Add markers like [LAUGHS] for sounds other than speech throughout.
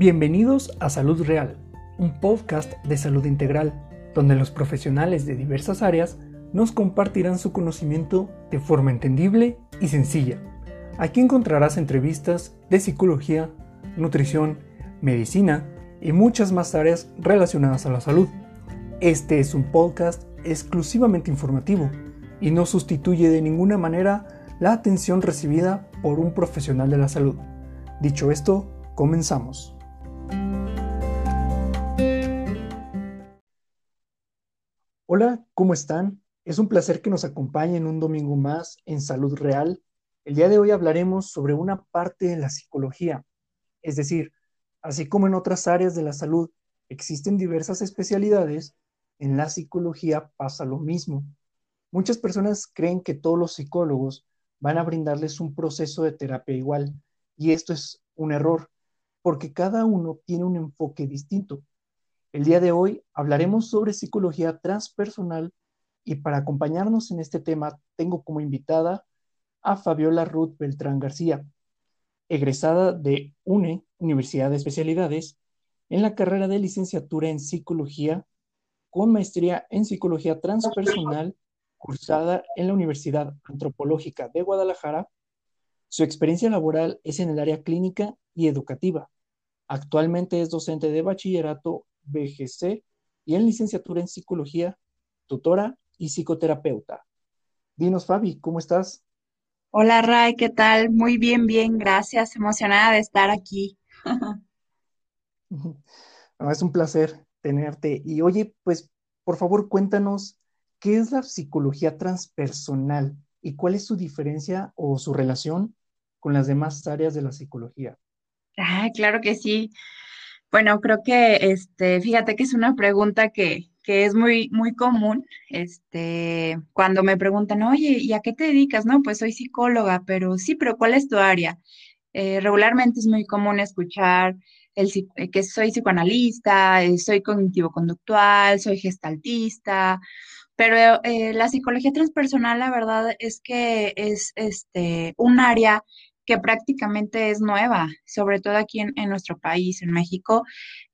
Bienvenidos a Salud Real, un podcast de salud integral, donde los profesionales de diversas áreas nos compartirán su conocimiento de forma entendible y sencilla. Aquí encontrarás entrevistas de psicología, nutrición, medicina y muchas más áreas relacionadas a la salud. Este es un podcast exclusivamente informativo y no sustituye de ninguna manera la atención recibida por un profesional de la salud. Dicho esto, comenzamos. Hola, ¿cómo están? Es un placer que nos acompañen un domingo más en Salud Real. El día de hoy hablaremos sobre una parte de la psicología, es decir, así como en otras áreas de la salud existen diversas especialidades, en la psicología pasa lo mismo. Muchas personas creen que todos los psicólogos van a brindarles un proceso de terapia igual, y esto es un error, porque cada uno tiene un enfoque distinto. El día de hoy hablaremos sobre psicología transpersonal y para acompañarnos en este tema tengo como invitada a Fabiola Ruth Beltrán García, egresada de UNE, Universidad de Especialidades, en la carrera de licenciatura en psicología con maestría en psicología transpersonal cursada en la Universidad Antropológica de Guadalajara. Su experiencia laboral es en el área clínica y educativa. Actualmente es docente de bachillerato BGC y en licenciatura en psicología, tutora y psicoterapeuta. Dinos, Fabi, ¿cómo estás? Hola, Ray, ¿qué tal? Muy bien, bien, gracias. Emocionada de estar aquí. [LAUGHS] es un placer tenerte. Y oye, pues por favor cuéntanos qué es la psicología transpersonal y cuál es su diferencia o su relación con las demás áreas de la psicología. Ah, claro que sí. Bueno, creo que este, fíjate que es una pregunta que, es muy, muy común. Este, cuando me preguntan, oye, ¿y a qué te dedicas? No, pues soy psicóloga, pero sí, pero ¿cuál es tu área? Eh, regularmente es muy común escuchar eh, que soy psicoanalista, eh, soy cognitivo-conductual, soy gestaltista, pero eh, la psicología transpersonal, la verdad es que es este, un área que prácticamente es nueva, sobre todo aquí en, nuestro país, en México.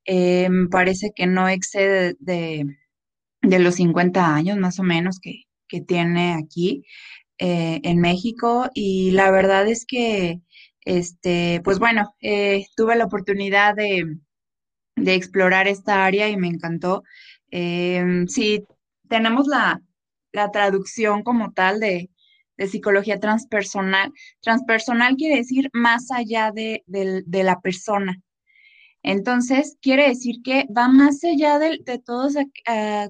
me parece que no excede de, los 50 años más o menos que, tiene aquí en México y la verdad es que este, pues bueno, eh, tuve la oportunidad de, explorar esta área y me encantó. Em, sí, tenemos la, traducción como tal de, psicología transpersonal. Transpersonal quiere decir más allá de, la persona. Entonces, quiere decir que va más allá de, todos,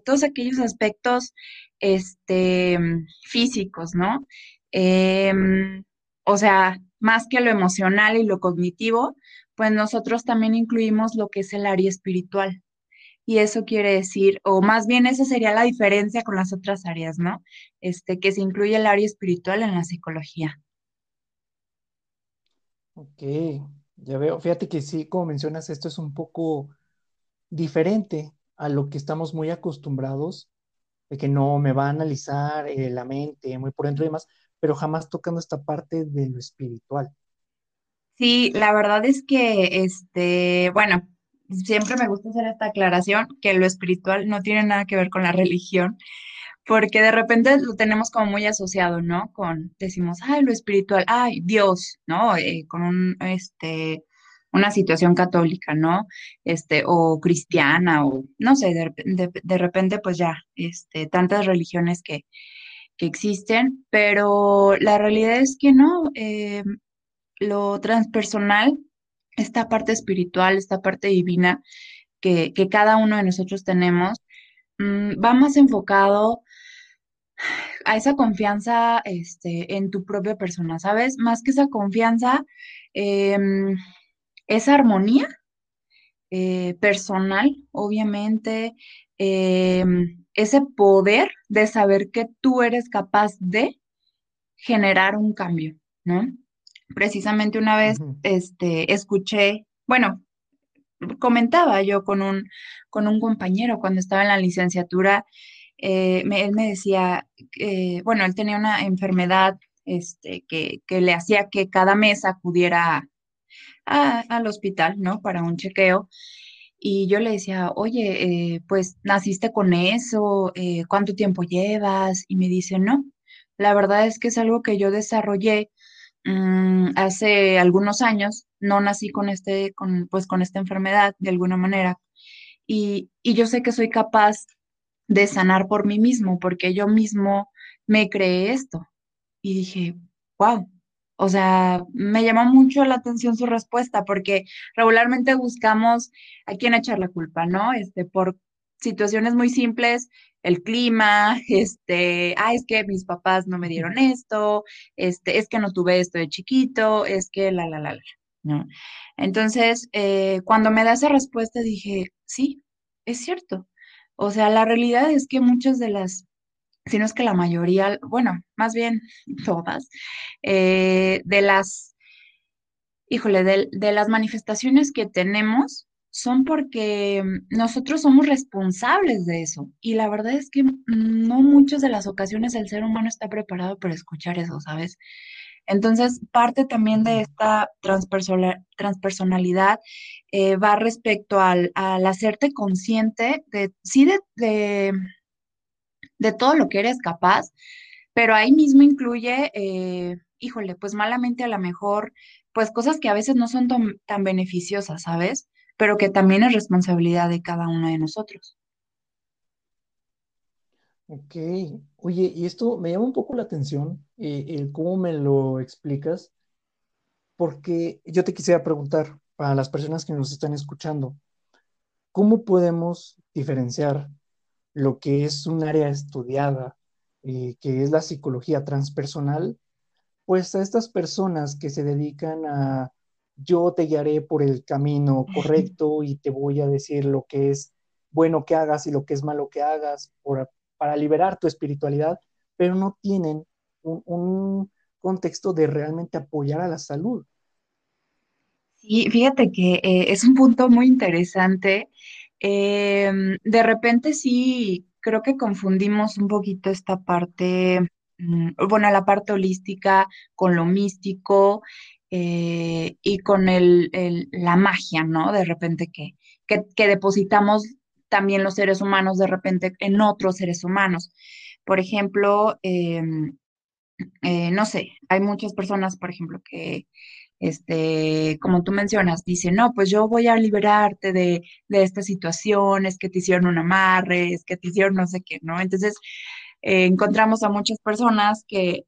todos aquellos aspectos este, físicos, ¿no? Em, o sea, más que lo emocional y lo cognitivo, pues nosotros también incluimos lo que es el área espiritual. Y eso quiere decir, o más bien esa sería la diferencia con las otras áreas, ¿no? Este, que se incluye el área espiritual en la psicología. Ok, ya veo. Fíjate que sí, como mencionas, esto es un poco diferente a lo que estamos muy acostumbrados, de que no me va a analizar eh, la mente muy por dentro y demás, pero jamás tocando esta parte de lo espiritual. Sí, la verdad es que, este, bueno, siempre me gusta hacer esta aclaración, que lo espiritual no tiene nada que ver con la [LAUGHS] religión, porque de repente lo tenemos como muy asociado, ¿no? Con, decimos, ay, lo espiritual, ay, Dios, ¿no? Eh, con un, este, una situación católica, ¿no? Este, o cristiana, o no sé, de, de repente, pues ya, este, tantas religiones que, que existen, pero la realidad es que no, eh, lo transpersonal, esta parte espiritual, esta parte divina que, cada uno de nosotros tenemos, mm, va más enfocado a esa confianza este, en tu propia persona, ¿sabes? Más que esa confianza, em, esa armonía eh, personal, obviamente, em, ese poder de saber que tú eres capaz de generar un cambio, ¿no? Precisamente una vez este, escuché, bueno, comentaba yo con un, con un compañero cuando estaba en la licenciatura, eh, él me decía, bueno, él tenía una enfermedad este, que, le hacía que cada mes acudiera al hospital, ¿no? Para un chequeo. Y yo le decía, oye, eh, pues naciste con eso, eh, ¿cuánto tiempo llevas? Y me dice, no, la verdad es que es algo que yo desarrollé mm, hace algunos años, no nací con este, con, pues con esta enfermedad de alguna manera. Y, y yo sé que soy capaz de sanar por mí mismo, porque yo mismo me creé esto. Y dije, wow, o sea, me llamó mucho la atención su respuesta porque regularmente buscamos a quién echar la culpa, ¿no? Este, por situaciones muy simples, el clima, este, ah, es que mis papás no me dieron esto, este, es que no tuve esto de chiquito, es que la, la, la, la, ¿no? Entonces, eh, cuando me da esa respuesta dije, sí, es cierto. O sea, la realidad es que muchas de las sino es que la mayoría, bueno, más bien [LAUGHS] todas, eh, de las, híjole, de, de las manifestaciones que tenemos son porque nosotros somos responsables de eso. Y la verdad es que no muchas de las ocasiones el ser humano está preparado para escuchar eso, ¿sabes? Entonces, parte también de esta transpersonalidad eh, va respecto al, al, hacerte consciente de, sí, de, de, de todo lo que eres capaz, pero ahí mismo incluye, eh, híjole, pues malamente a lo mejor, pues cosas que a veces no son tan, tan beneficiosas, ¿sabes? Pero que también es responsabilidad de cada uno de nosotros. Ok, oye, y esto me llama un poco la atención, eh, el cómo me lo explicas, porque yo te quisiera preguntar, para las personas que nos están escuchando, ¿cómo podemos diferenciar lo que es un área estudiada, eh, que es la psicología transpersonal, pues a estas personas que se dedican a yo te guiaré por el camino correcto y te voy a decir lo que es bueno que hagas y lo que es malo que hagas para liberar tu espiritualidad, pero no tienen un, contexto de realmente apoyar a la salud. Sí, fíjate que eh, es un punto muy interesante Em, de repente sí, creo que confundimos un poquito esta parte, mm, bueno, la parte holística con lo místico eh, y con el, la magia, ¿no? De repente que, que, depositamos también los seres humanos de repente en otros seres humanos. Por ejemplo, em, eh, no sé, hay muchas personas, por ejemplo, que este, como tú mencionas, dice, no, pues yo voy a liberarte de, de esta situación, es que te hicieron un amarre, es que te hicieron no sé qué, ¿no? Entonces, eh, encontramos a muchas personas que,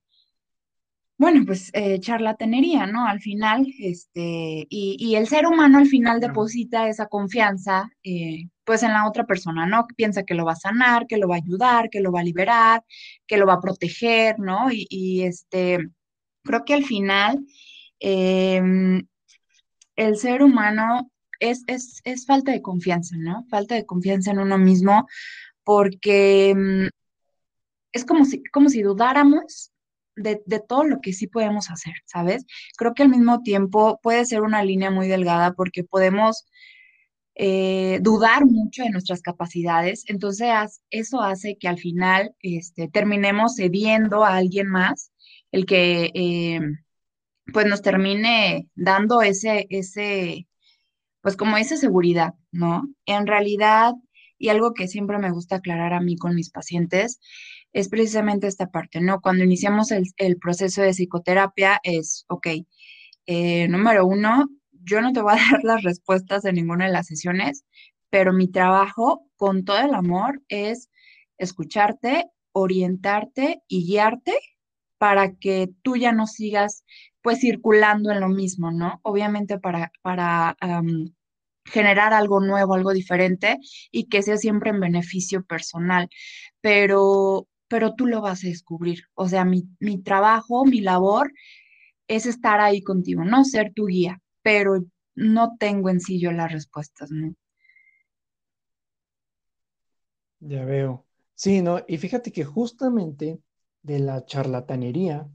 bueno, pues eh, charlatanería, ¿no? Al final, este, y, y, el ser humano al final deposita esa confianza, eh, pues en la otra persona, ¿no? Piensa que lo va a sanar, que lo va a ayudar, que lo va a liberar, que lo va a proteger, ¿no? Y, y este, creo que al final Em, el ser humano es, es, falta de confianza, ¿no? Falta de confianza en uno mismo porque em, es como si, como si dudáramos de, todo lo que sí podemos hacer, ¿sabes? Creo que al mismo tiempo puede ser una línea muy delgada porque podemos eh, dudar mucho de nuestras capacidades, entonces eso hace que al final este, terminemos cediendo a alguien más, el que em, pues nos termine dando ese, ese, pues como esa seguridad, ¿no? En realidad, y algo que siempre me gusta aclarar a mí con mis pacientes, es precisamente esta parte, ¿no? Cuando iniciamos el, proceso de psicoterapia es, ok, eh, número uno, yo no te voy a [LAUGHS] dar las respuestas de ninguna de las sesiones, pero mi trabajo con todo el amor es escucharte, orientarte y guiarte para que tú ya no sigas pues circulando en lo mismo, ¿no? Obviamente para, para generar algo nuevo, algo diferente y que sea siempre en beneficio personal, pero, pero tú lo vas a descubrir. O sea, mi, mi trabajo, mi labor es estar ahí contigo, no ser tu guía, pero no tengo en sí yo las respuestas, ¿no? Ya veo. Sí, ¿no? Y fíjate que justamente de la charlatanería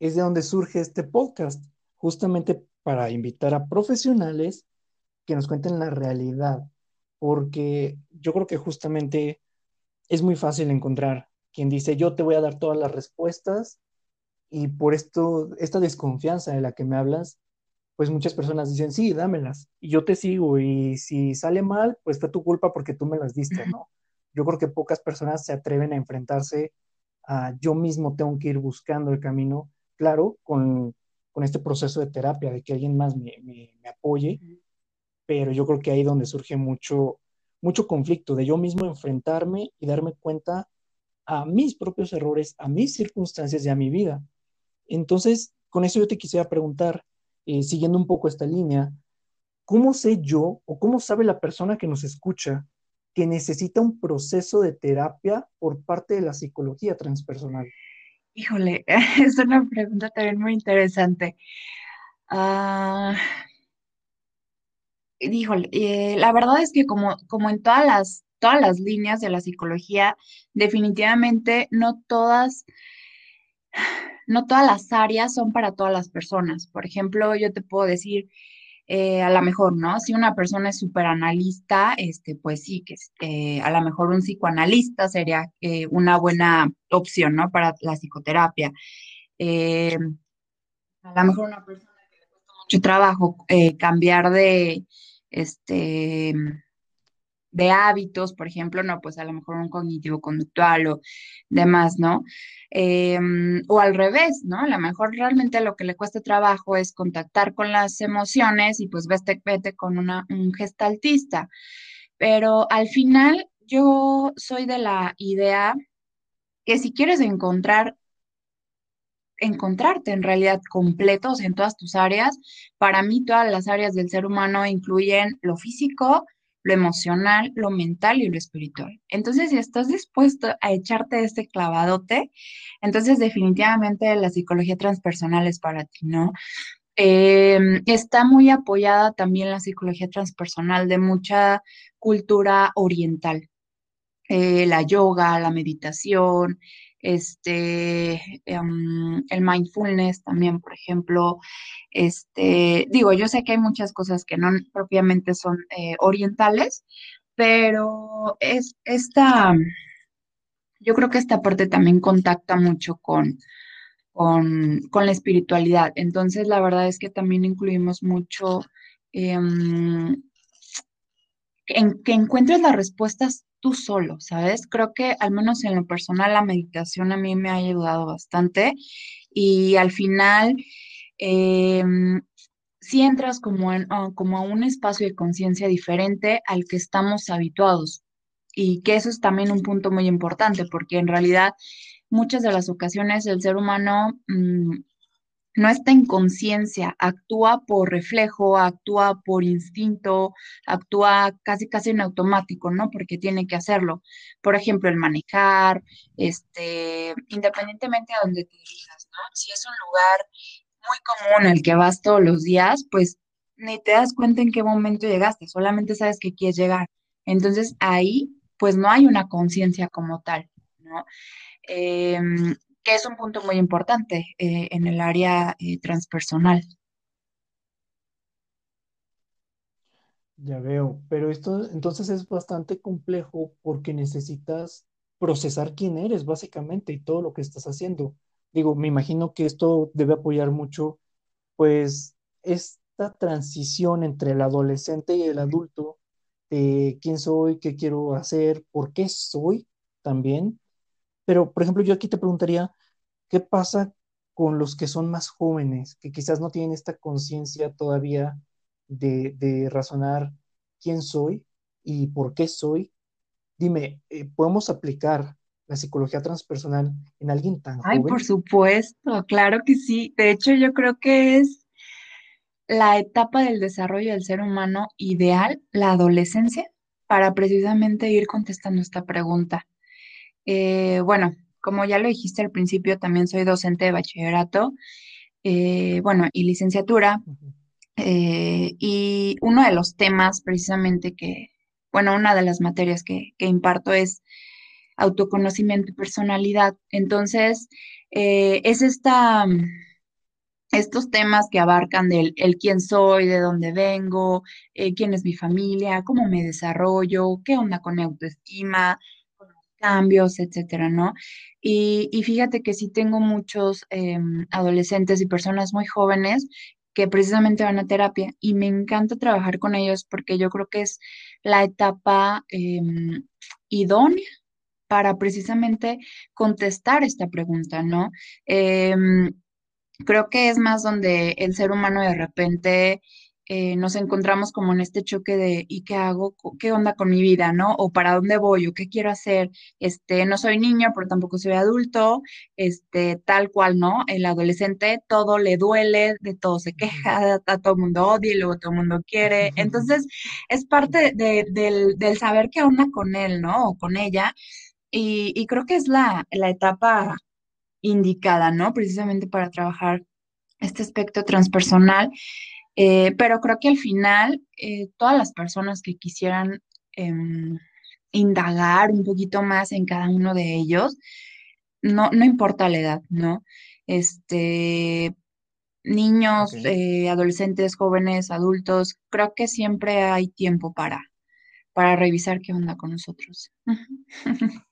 es de donde surge este podcast, justamente para invitar a profesionales que nos cuenten la realidad, porque yo creo que justamente es muy fácil encontrar quien dice, yo te voy a dar todas las respuestas y por esto, esta desconfianza de la que me hablas, pues muchas personas dicen, sí, dámelas, y yo te sigo, y si sale mal, pues fue tu culpa porque tú me las diste, ¿no? Yo creo que pocas personas se atreven a enfrentarse a yo mismo tengo que ir buscando el camino, claro, con, con este proceso de terapia, de que alguien más me, me, me apoye, pero yo creo que ahí donde surge mucho, mucho conflicto, de yo mismo enfrentarme y darme cuenta a mis propios errores, a mis circunstancias y a mi vida. Entonces, con eso yo te quisiera preguntar, eh, siguiendo un poco esta línea, ¿cómo sé yo o cómo sabe la persona que nos escucha que necesita un proceso de terapia por parte de la psicología transpersonal? Híjole, [LAUGHS] es una pregunta también muy interesante. Ah, híjole, eh, la verdad es que como, como en todas las, todas las líneas de la psicología, definitivamente no todas, no todas las áreas son para todas las personas. Por ejemplo, yo te puedo decir, eh, a lo mejor, ¿no? Si una persona es súper analista, este, pues sí, que eh, a lo mejor un psicoanalista sería eh, una buena opción, ¿no? Para la psicoterapia. a lo mejor una persona que le cuesta mucho trabajo cambiar de, este, de hábitos, por ejemplo, no, pues a lo mejor un cognitivo conductual o demás, ¿no? Em, o al revés, ¿no? A lo mejor realmente lo que le cuesta trabajo es contactar con las emociones y pues vete, vete con una, un gestaltista. Pero al final yo soy de la idea que si quieres encontrar encontrarte en realidad completos en todas tus áreas. Para mí todas las áreas del ser humano incluyen lo físico, lo emocional, lo mental y lo espiritual. Entonces, si estás dispuesto a echarte este clavadote, entonces definitivamente la psicología transpersonal es para ti, ¿no? Em, está muy apoyada también la psicología transpersonal de mucha cultura oriental. Eh, la yoga, la meditación, este, em, el mindfulness también, por ejemplo. Este, digo, yo sé que hay muchas cosas que no propiamente son eh, orientales, pero es esta, yo creo que esta parte también contacta mucho con, con, la espiritualidad. Entonces, la verdad es que también incluimos mucho em, en que encuentres las respuestas tú solo, ¿sabes? Creo que al menos en lo personal la meditación a mí me ha ayudado bastante y al final em, si entras como, en, ah, a un espacio de conciencia diferente al que estamos habituados y que eso es también un punto muy importante porque en realidad muchas de las ocasiones el ser humano mm, no está en conciencia, actúa por reflejo, actúa por instinto, actúa casi casi en automático, ¿no? Porque tiene que hacerlo. Por ejemplo, el manejar, este, independientemente de donde te dirijas, ¿no? Si es un lugar muy común el que vas todos los días, pues ni te das cuenta en qué momento llegaste, solamente sabes que quieres llegar. Entonces ahí, pues no hay una conciencia como tal, ¿no? Em, que es un punto muy importante eh, en el área eh, transpersonal. Ya veo, pero esto entonces es bastante complejo porque necesitas procesar quién eres básicamente y todo lo que estás haciendo. Digo, me imagino que esto debe apoyar mucho, pues, esta transición entre el adolescente y el adulto, de quién soy, qué quiero hacer, por qué soy también. Pero, por ejemplo, yo aquí te preguntaría, ¿qué pasa con los que son más jóvenes, que quizás no tienen esta conciencia todavía de, razonar quién soy y por qué soy? Dime, eh, ¿podemos aplicar la psicología transpersonal en alguien tan Ay, joven? por supuesto, claro que sí. De hecho, yo creo que es la etapa del desarrollo del ser humano ideal, la adolescencia, para precisamente ir contestando esta pregunta. Eh, bueno, como ya lo dijiste al principio, también soy docente de bachillerato, eh, bueno, y licenciatura. Eh, y uno de los temas precisamente que, bueno, una de las materias que, imparto es autoconocimiento y personalidad. Entonces, es esta, estos temas que abarcan del el quién soy, de dónde vengo, quién es mi familia, cómo me desarrollo, qué onda con mi autoestima, cambios, etcétera, ¿no? Y, fíjate que sí tengo muchos em, adolescentes y personas muy jóvenes que precisamente van a terapia y me encanta trabajar con ellos porque yo creo que es la etapa em, idónea para precisamente contestar esta pregunta, ¿no? Em, creo que es más donde el ser humano de repente eh, nos encontramos como en este choque de ¿y qué hago? ¿Qué onda con mi vida? ¿No? O para dónde voy o qué quiero hacer. Este, no soy niño, pero tampoco soy adulto, este, tal cual, ¿no? El adolescente todo le duele, de todo se queja, a todo el mundo odia y luego todo el mundo quiere. Entonces, es parte del, del, saber qué onda con él, ¿no? O con ella. Y, y creo que es la, la etapa indicada, ¿no? Precisamente para trabajar este aspecto transpersonal. Eh, pero creo que al final eh, todas las personas que quisieran em, indagar un poquito más en cada uno de ellos, no, no importa la edad, ¿no? Este, niños, eh, adolescentes, jóvenes, adultos, creo que siempre hay tiempo para, para revisar qué onda con nosotros. [LAUGHS]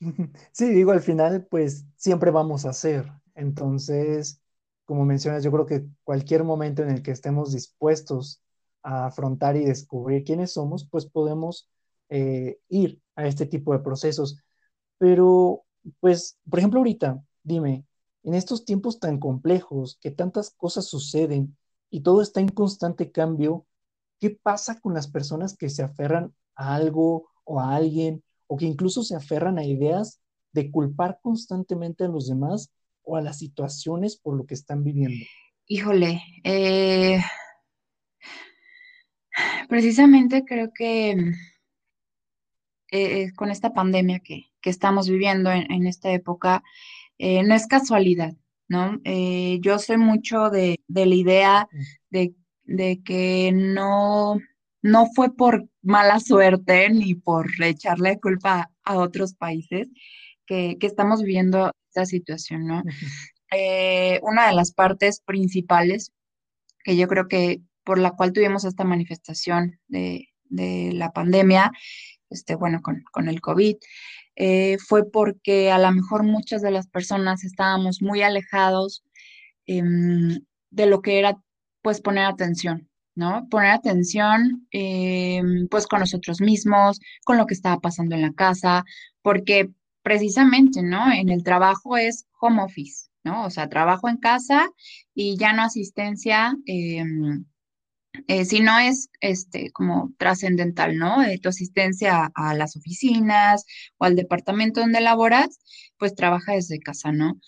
[LAUGHS] Sí, digo, al final, pues siempre vamos a hacer. Entonces, como mencionas, yo creo que cualquier momento en el que estemos dispuestos a afrontar y descubrir quiénes somos, pues podemos eh, ir a este tipo de procesos. Pero, pues, por ejemplo, ahorita, dime, en estos tiempos tan complejos, que tantas cosas suceden y todo está en constante cambio, ¿qué pasa con las personas que se aferran a algo o a alguien o que incluso se aferran a ideas de culpar constantemente a los demás o a las situaciones por lo que están viviendo? Híjole, eh, precisamente creo que eh, con esta pandemia que, estamos viviendo en, esta época, eh, no es casualidad, ¿no? yo soy mucho de, la idea de, de, que no, no fue por mala suerte ni por echarle culpa a otros países que, que estamos viviendo situación, ¿no? Eh, una de las partes principales que yo creo que por la cual tuvimos esta manifestación de, la pandemia, este, bueno, con, el COVID, eh, fue porque a lo mejor muchas de las personas estábamos muy alejados em, de lo que era, pues, poner atención, ¿no? Poner atención, em, pues, con nosotros mismos, con lo que estaba pasando en la casa, porque precisamente, ¿no? En el trabajo es home office, ¿no? O sea, trabajo en casa y ya no asistencia, em, eh, si no es este, como trascendental, ¿no? Eh, tu asistencia a, las oficinas o al departamento donde laboras, pues trabaja desde casa, ¿no?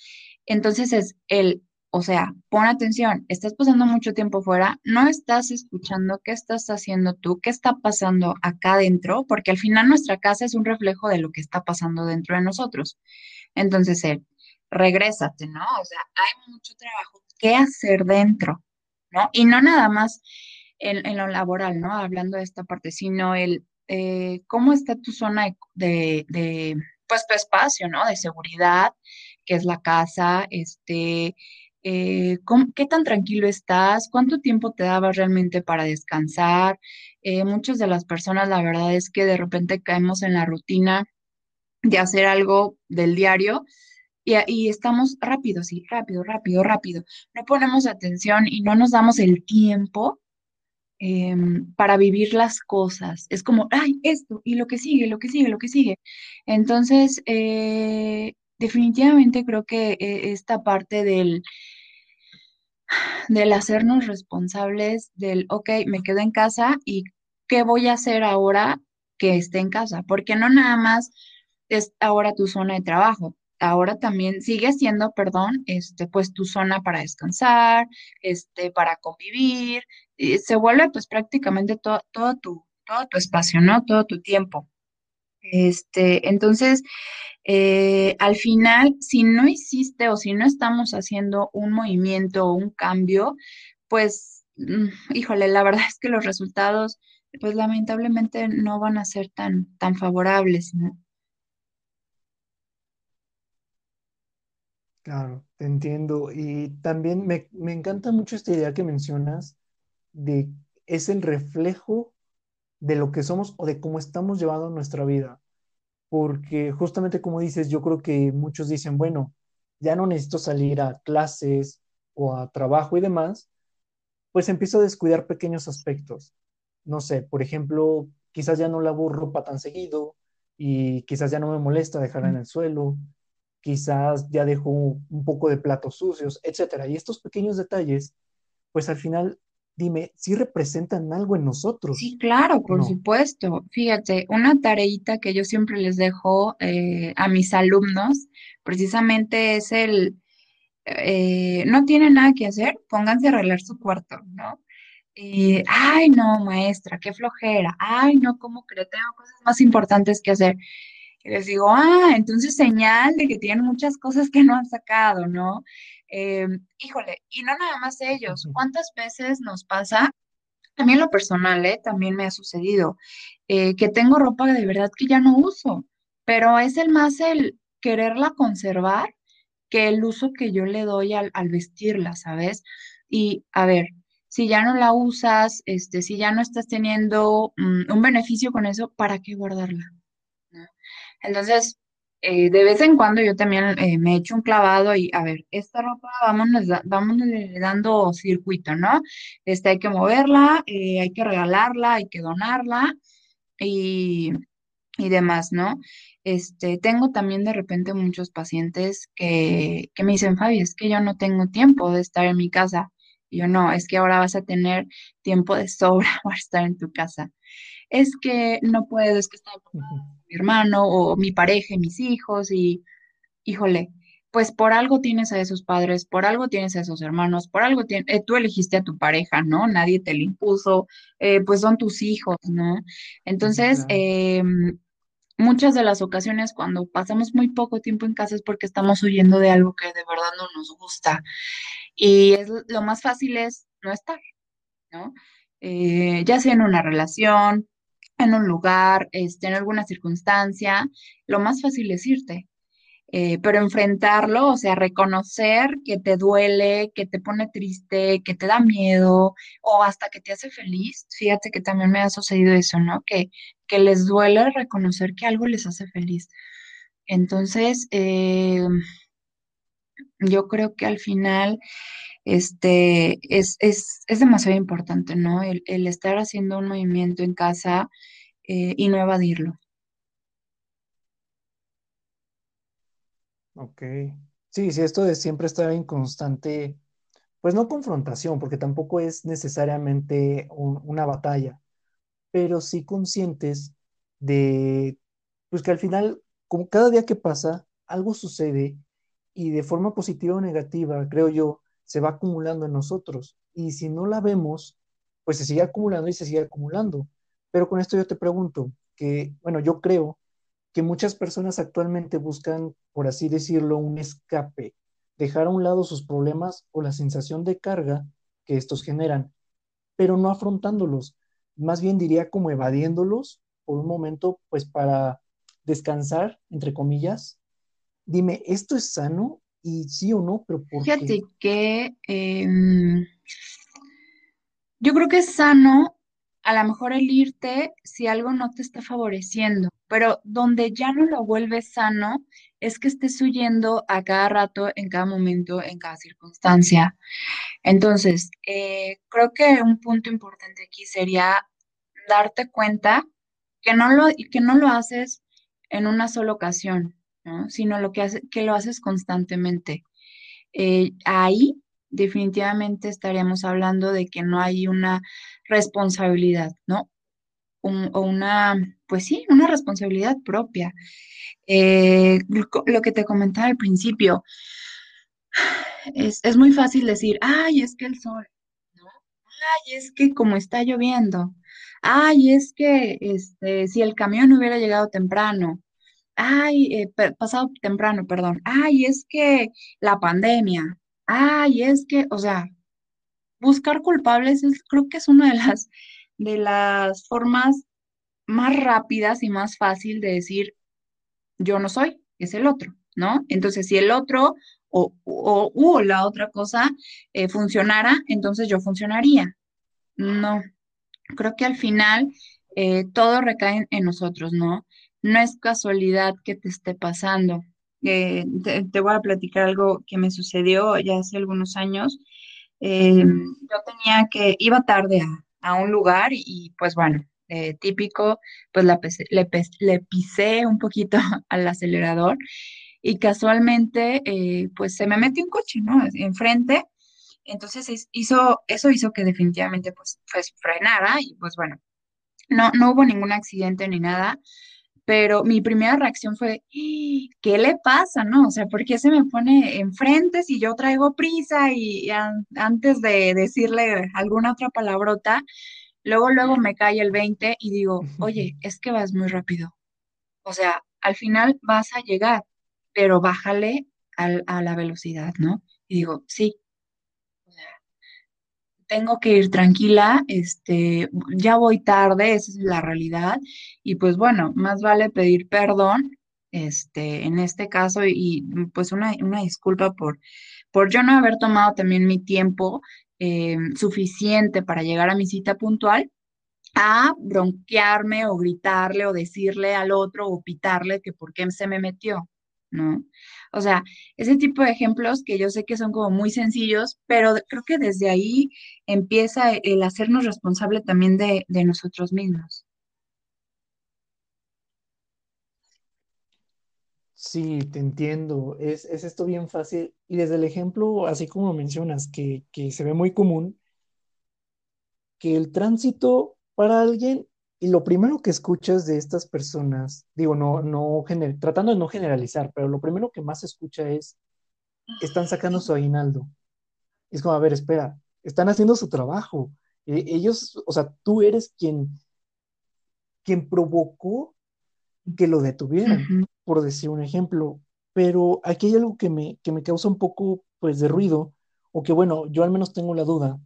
Entonces es el o sea, pon atención, estás pasando mucho tiempo fuera, no estás escuchando qué estás haciendo tú, qué está pasando acá adentro, porque al final nuestra casa es un reflejo de lo que está pasando dentro de nosotros. Entonces, eh, regrésate, ¿no? O sea, hay mucho trabajo que hacer dentro, ¿no? Y no nada más en, lo laboral, ¿no? Hablando de esta parte, sino el eh, cómo está tu zona de, de, pues, tu espacio, ¿no? De seguridad, que es la casa, este eh, qué tan tranquilo estás, cuánto tiempo te dabas realmente para descansar. Eh, muchas de las personas, la verdad es que de repente caemos en la rutina de hacer algo del diario y, estamos rápido, sí, rápido, rápido, rápido. No ponemos atención y no nos damos el tiempo em, para vivir las cosas. Es como, ay, esto, y lo que sigue, lo que sigue, lo que sigue. Entonces, eh, definitivamente creo que eh, esta parte del, del hacernos responsables del, ok, me quedo en casa y qué voy a hacer ahora que esté en casa, porque no nada más es ahora tu zona de trabajo, ahora también sigue siendo, perdón, este, pues tu zona para descansar, este, para convivir, se vuelve pues prácticamente todo, todo tu, todo tu espacio, ¿no? Todo tu tiempo. Este, entonces, eh, al final, si no hiciste o si no estamos haciendo un movimiento o un cambio, pues, mm, híjole, la verdad es que los resultados, pues lamentablemente no van a ser tan, tan favorables. Claro, te entiendo. Y también me, me encanta mucho esta idea que mencionas de es el reflejo de lo que somos o de cómo estamos llevando nuestra vida porque justamente como dices, yo creo que muchos dicen, bueno, ya no necesito salir a clases o a trabajo y demás, pues empiezo a descuidar pequeños aspectos. No sé, por ejemplo, quizás ya no lavo ropa tan seguido y quizás ya no me molesta dejarla en el suelo, quizás ya dejo un poco de platos sucios, etcétera. Y estos pequeños detalles, pues al final, dime, ¿sí representan algo en nosotros? Sí, claro, por supuesto. Fíjate, una tareita que yo siempre les dejo eh, a mis alumnos, precisamente es el, eh, no tienen nada que hacer, pónganse a arreglar su cuarto, ¿no? Y, ay, no, maestra, qué flojera. Ay, no, ¿cómo creo? Tengo cosas más importantes que hacer. Y les digo, ah, entonces señal de que tienen muchas cosas que no han sacado, ¿no? Eh, híjole, y no nada más ellos. ¿Cuántas veces nos pasa? También lo personal, ¿eh? También me ha sucedido, eh, que tengo ropa de verdad que ya no uso, pero es el más el quererla conservar que el uso que yo le doy al, al vestirla, ¿sabes? Y a ver, si ya no la usas, este, si ya no estás teniendo mm, un beneficio con eso, ¿para qué guardarla? Entonces, eh, de vez en cuando yo también eh, me echo un clavado y, a ver, esta ropa vámonos, vámonos dando circuito, ¿no? Este, hay que moverla, eh, hay que regalarla, hay que donarla y, y demás, ¿no? Este, tengo también de repente muchos pacientes que, que me dicen, Fabi, es que yo no tengo tiempo de estar en mi casa. Y yo no, es que ahora vas a tener tiempo de sobra [LAUGHS] para estar en tu casa. Es que no puedo, es que está mi hermano o mi pareja y mis hijos y, híjole, pues por algo tienes a esos padres, por algo tienes a esos hermanos, por algo tienes, eh, tú elegiste a tu pareja, ¿no? Nadie te lo impuso, eh, pues son tus hijos, ¿no? Entonces, em, muchas de las ocasiones cuando pasamos muy poco tiempo en casa es porque estamos huyendo de algo que de verdad no nos gusta. Y es, lo más fácil es no estar, ¿no? Eh, ya sea en una relación, en un lugar, este, en alguna circunstancia, lo más fácil es irte. Eh, pero enfrentarlo, o sea, reconocer que te duele, que te pone triste, que te da miedo o hasta que te hace feliz. Fíjate que también me ha sucedido eso, ¿no? Que, que les duele reconocer que algo les hace feliz. Entonces, eh, yo creo que al final este, es, es, es demasiado importante, ¿no? El, estar haciendo un movimiento en casa eh, y no evadirlo. Ok. Sí, sí, esto de siempre estar en constante, pues no confrontación, porque tampoco es necesariamente una batalla, pero sí conscientes de, pues que al final, como cada día que pasa, algo sucede y de forma positiva o negativa, creo yo, se va acumulando en nosotros. Y si no la vemos, pues se sigue acumulando y se sigue acumulando. Pero con esto yo te pregunto, que, bueno, yo creo que muchas personas actualmente buscan, por así decirlo, un escape, dejar a un lado sus problemas o la sensación de carga que estos generan, pero no afrontándolos, más bien diría como evadiéndolos por un momento, pues para descansar, entre comillas. Dime, ¿esto es sano? Y sí o no, pero ¿por Fíjate que em, yo creo que es sano a lo mejor el irte si algo no te está favoreciendo, pero donde ya no lo vuelves sano es que estés huyendo a cada rato, en cada momento, en cada circunstancia. Entonces, eh, creo que un punto importante aquí sería darte cuenta que no lo, que no lo haces en una sola ocasión, sino lo que, hace, que lo haces constantemente. Eh, ahí definitivamente estaríamos hablando de que no hay una responsabilidad, ¿no? o una, pues sí, una responsabilidad propia. Eh, lo que te comentaba al principio, es, es, muy fácil decir, ay, es que el sol, ¿no? Ay, es que como está lloviendo, ay, es que este, si el camión hubiera llegado temprano, ay, eh, pasado temprano, perdón, ay, es que la pandemia, ay, es que, o sea, buscar culpables es, creo que es una de las, de las formas más rápidas y más fácil de decir, yo no soy, es el otro, ¿no? Entonces, si el otro o, o, la otra cosa eh, funcionara, entonces yo funcionaría. No, creo que al final eh, todo recae en nosotros, ¿no? No es casualidad que te esté pasando. eh, te, voy a platicar algo que me sucedió ya hace algunos años. Eh, yo tenía que, iba tarde a, un lugar y, pues bueno, eh, típico, pues le, le, pisé un poquito [LAUGHS] al acelerador y casualmente pues se me metió un coche, ¿no? Enfrente. Entonces hizo, eso hizo que definitivamente pues, pues frenara y pues bueno, no, no hubo ningún accidente ni nada, pero mi primera reacción fue, ¿qué le pasa, no? O sea, ¿por qué se me pone enfrente si yo traigo prisa y, antes de decirle alguna otra palabrota, luego, luego me cae el 20 y digo, [LAUGHS] oye, es que vas muy rápido. O sea, al final vas a llegar, pero bájale a la velocidad, ¿no? Y digo, sí, tengo que ir tranquila, este, ya voy tarde, esa es la realidad, y pues bueno, más vale pedir perdón, este, en este caso, y, pues una, disculpa por, por yo no haber tomado también mi tiempo eh, suficiente para llegar a mi cita puntual, a bronquearme o gritarle o decirle al otro o pitarle que por qué se me metió, ¿no? O sea, ese tipo de ejemplos que yo sé que son como muy sencillos, pero creo que desde ahí empieza el hacernos responsable también de, nosotros mismos. Sí, te entiendo. Es, esto bien fácil. Y desde el ejemplo, así como mencionas, que, que se ve muy común, que el tránsito para alguien y lo primero que escuchas de estas personas, digo, no, no, tratando de no generalizar, pero lo primero que más se escucha es, están sacando su aguinaldo. Es como, a ver, espera, están haciendo su trabajo. E, ellos, o sea, tú eres quien, quien provocó que lo detuvieran, por decir un ejemplo. Pero aquí hay algo que me, que me causa un poco, pues, de ruido, o que, bueno, yo al menos tengo la duda.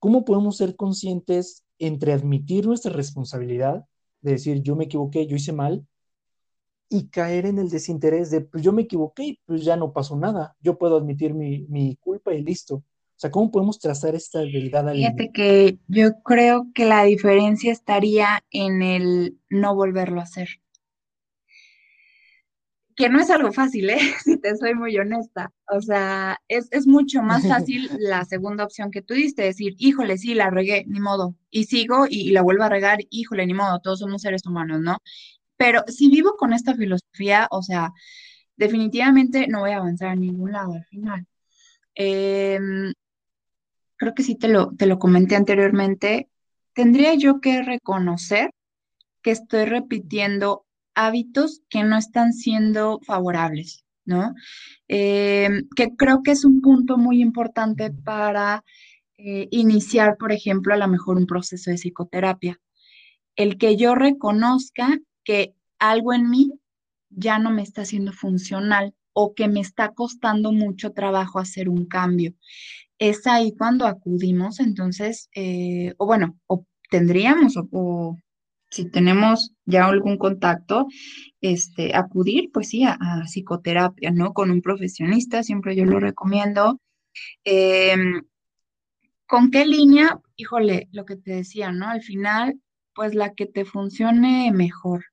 ¿Cómo podemos ser conscientes entre admitir nuestra responsabilidad, de decir yo me equivoqué, yo hice mal, y caer en el desinterés de pues yo me equivoqué pues ya no pasó nada, yo puedo admitir mi, culpa y listo. O sea, ¿cómo podemos trazar esta habilidad al Fíjate que yo creo que la diferencia estaría en el no volverlo a hacer que no es algo fácil, ¿eh? [LAUGHS] si te soy muy honesta. O sea, es, mucho más [LAUGHS] fácil la segunda opción que tú diste, decir, híjole, sí, la regué, ni modo, y sigo y, la vuelvo a regar, híjole, ni modo, todos somos seres humanos, ¿no? Pero si vivo con esta filosofía, o sea, definitivamente no voy a avanzar a ningún lado al final. Em, creo que sí te lo, te lo comenté anteriormente, tendría yo que reconocer que estoy repitiendo hábitos que no están siendo favorables, ¿no? Eh, que creo que es un punto muy importante para eh, iniciar, por ejemplo, a lo mejor un proceso de psicoterapia. El que yo reconozca que algo en mí ya no me está siendo funcional o que me está costando mucho trabajo hacer un cambio. Es ahí cuando acudimos, entonces, eh, o bueno, o tendríamos o si tenemos ya algún contacto, este, acudir, pues sí, a, psicoterapia, ¿no? Con un profesionista, siempre yo lo recomiendo. Em, ¿Con qué línea? Híjole, lo que te decía, ¿no? Al final, pues la que te funcione mejor,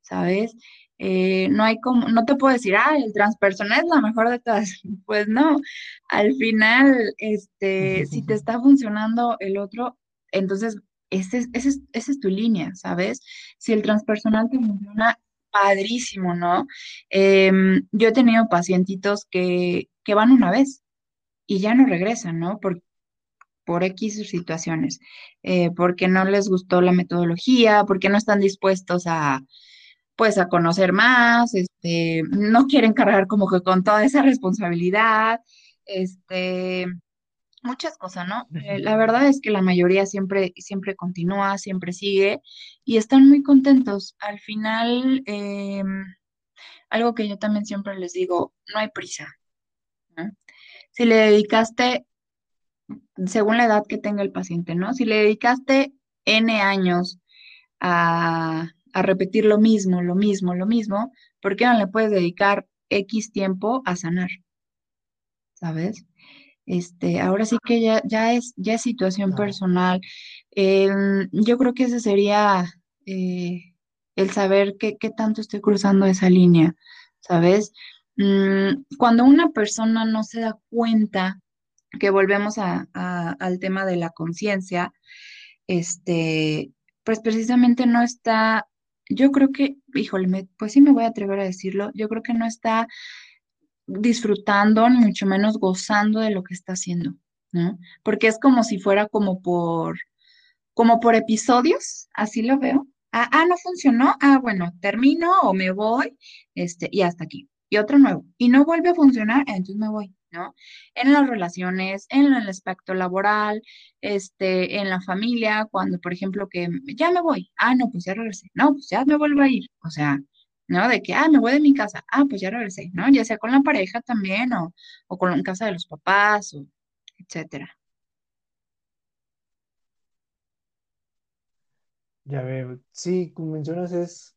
¿sabes? Eh, no hay como, no te puedo decir, ah, el transpersonal es la mejor de todas. [LAUGHS] Pues no, al final, este, [LAUGHS] si te está funcionando el otro, entonces esa es, tu línea, ¿sabes? Si el transpersonal te funciona, padrísimo, ¿no? Em, yo he tenido pacientitos que, van una vez y ya no regresan, ¿no? Por, por X situaciones, eh, porque no les gustó la metodología, porque no están dispuestos a, pues, a conocer más, este, no quieren cargar como que con toda esa responsabilidad, este, muchas cosas, ¿no? Eh, la verdad es que la mayoría siempre, siempre continúa, siempre sigue y están muy contentos. Al final, em, algo que yo también siempre les digo, no hay prisa. Si le dedicaste, según la edad que tenga el paciente, ¿no? Si le dedicaste N años a, a repetir lo mismo, lo mismo, lo mismo, ¿por qué no le puedes dedicar X tiempo a sanar? ¿Sabes? Este, ahora sí que ya, ya es, ya es situación personal. Em, yo creo que ese sería eh, el saber qué, qué tanto estoy cruzando esa línea, ¿sabes? Mm, cuando una persona no se da cuenta, que volvemos a- a- al tema de la conciencia, este, pues precisamente no está, yo creo que, híjole, me- pues sí me voy a atrever a decirlo, yo creo que no está disfrutando, ni mucho menos gozando de lo que está haciendo, ¿no? Porque es como si fuera como por, como por episodios, así lo veo. Ah, ah, no funcionó, ah, bueno, termino o me voy, este, y hasta aquí. Y otro nuevo. Y no vuelve a funcionar, entonces me voy, ¿no? En las relaciones, en el aspecto laboral, este, en la familia, cuando, por ejemplo, que ya me voy, ah, no, pues ya regresé, no, pues ya me vuelvo a ir, o sea, ¿no? De que, ah, me voy de mi casa, ah, pues ya regresé, ¿no? Ya sea con la pareja también o, o con la casa de los papás, o etcétera. Ya veo. Sí, como mencionas, es,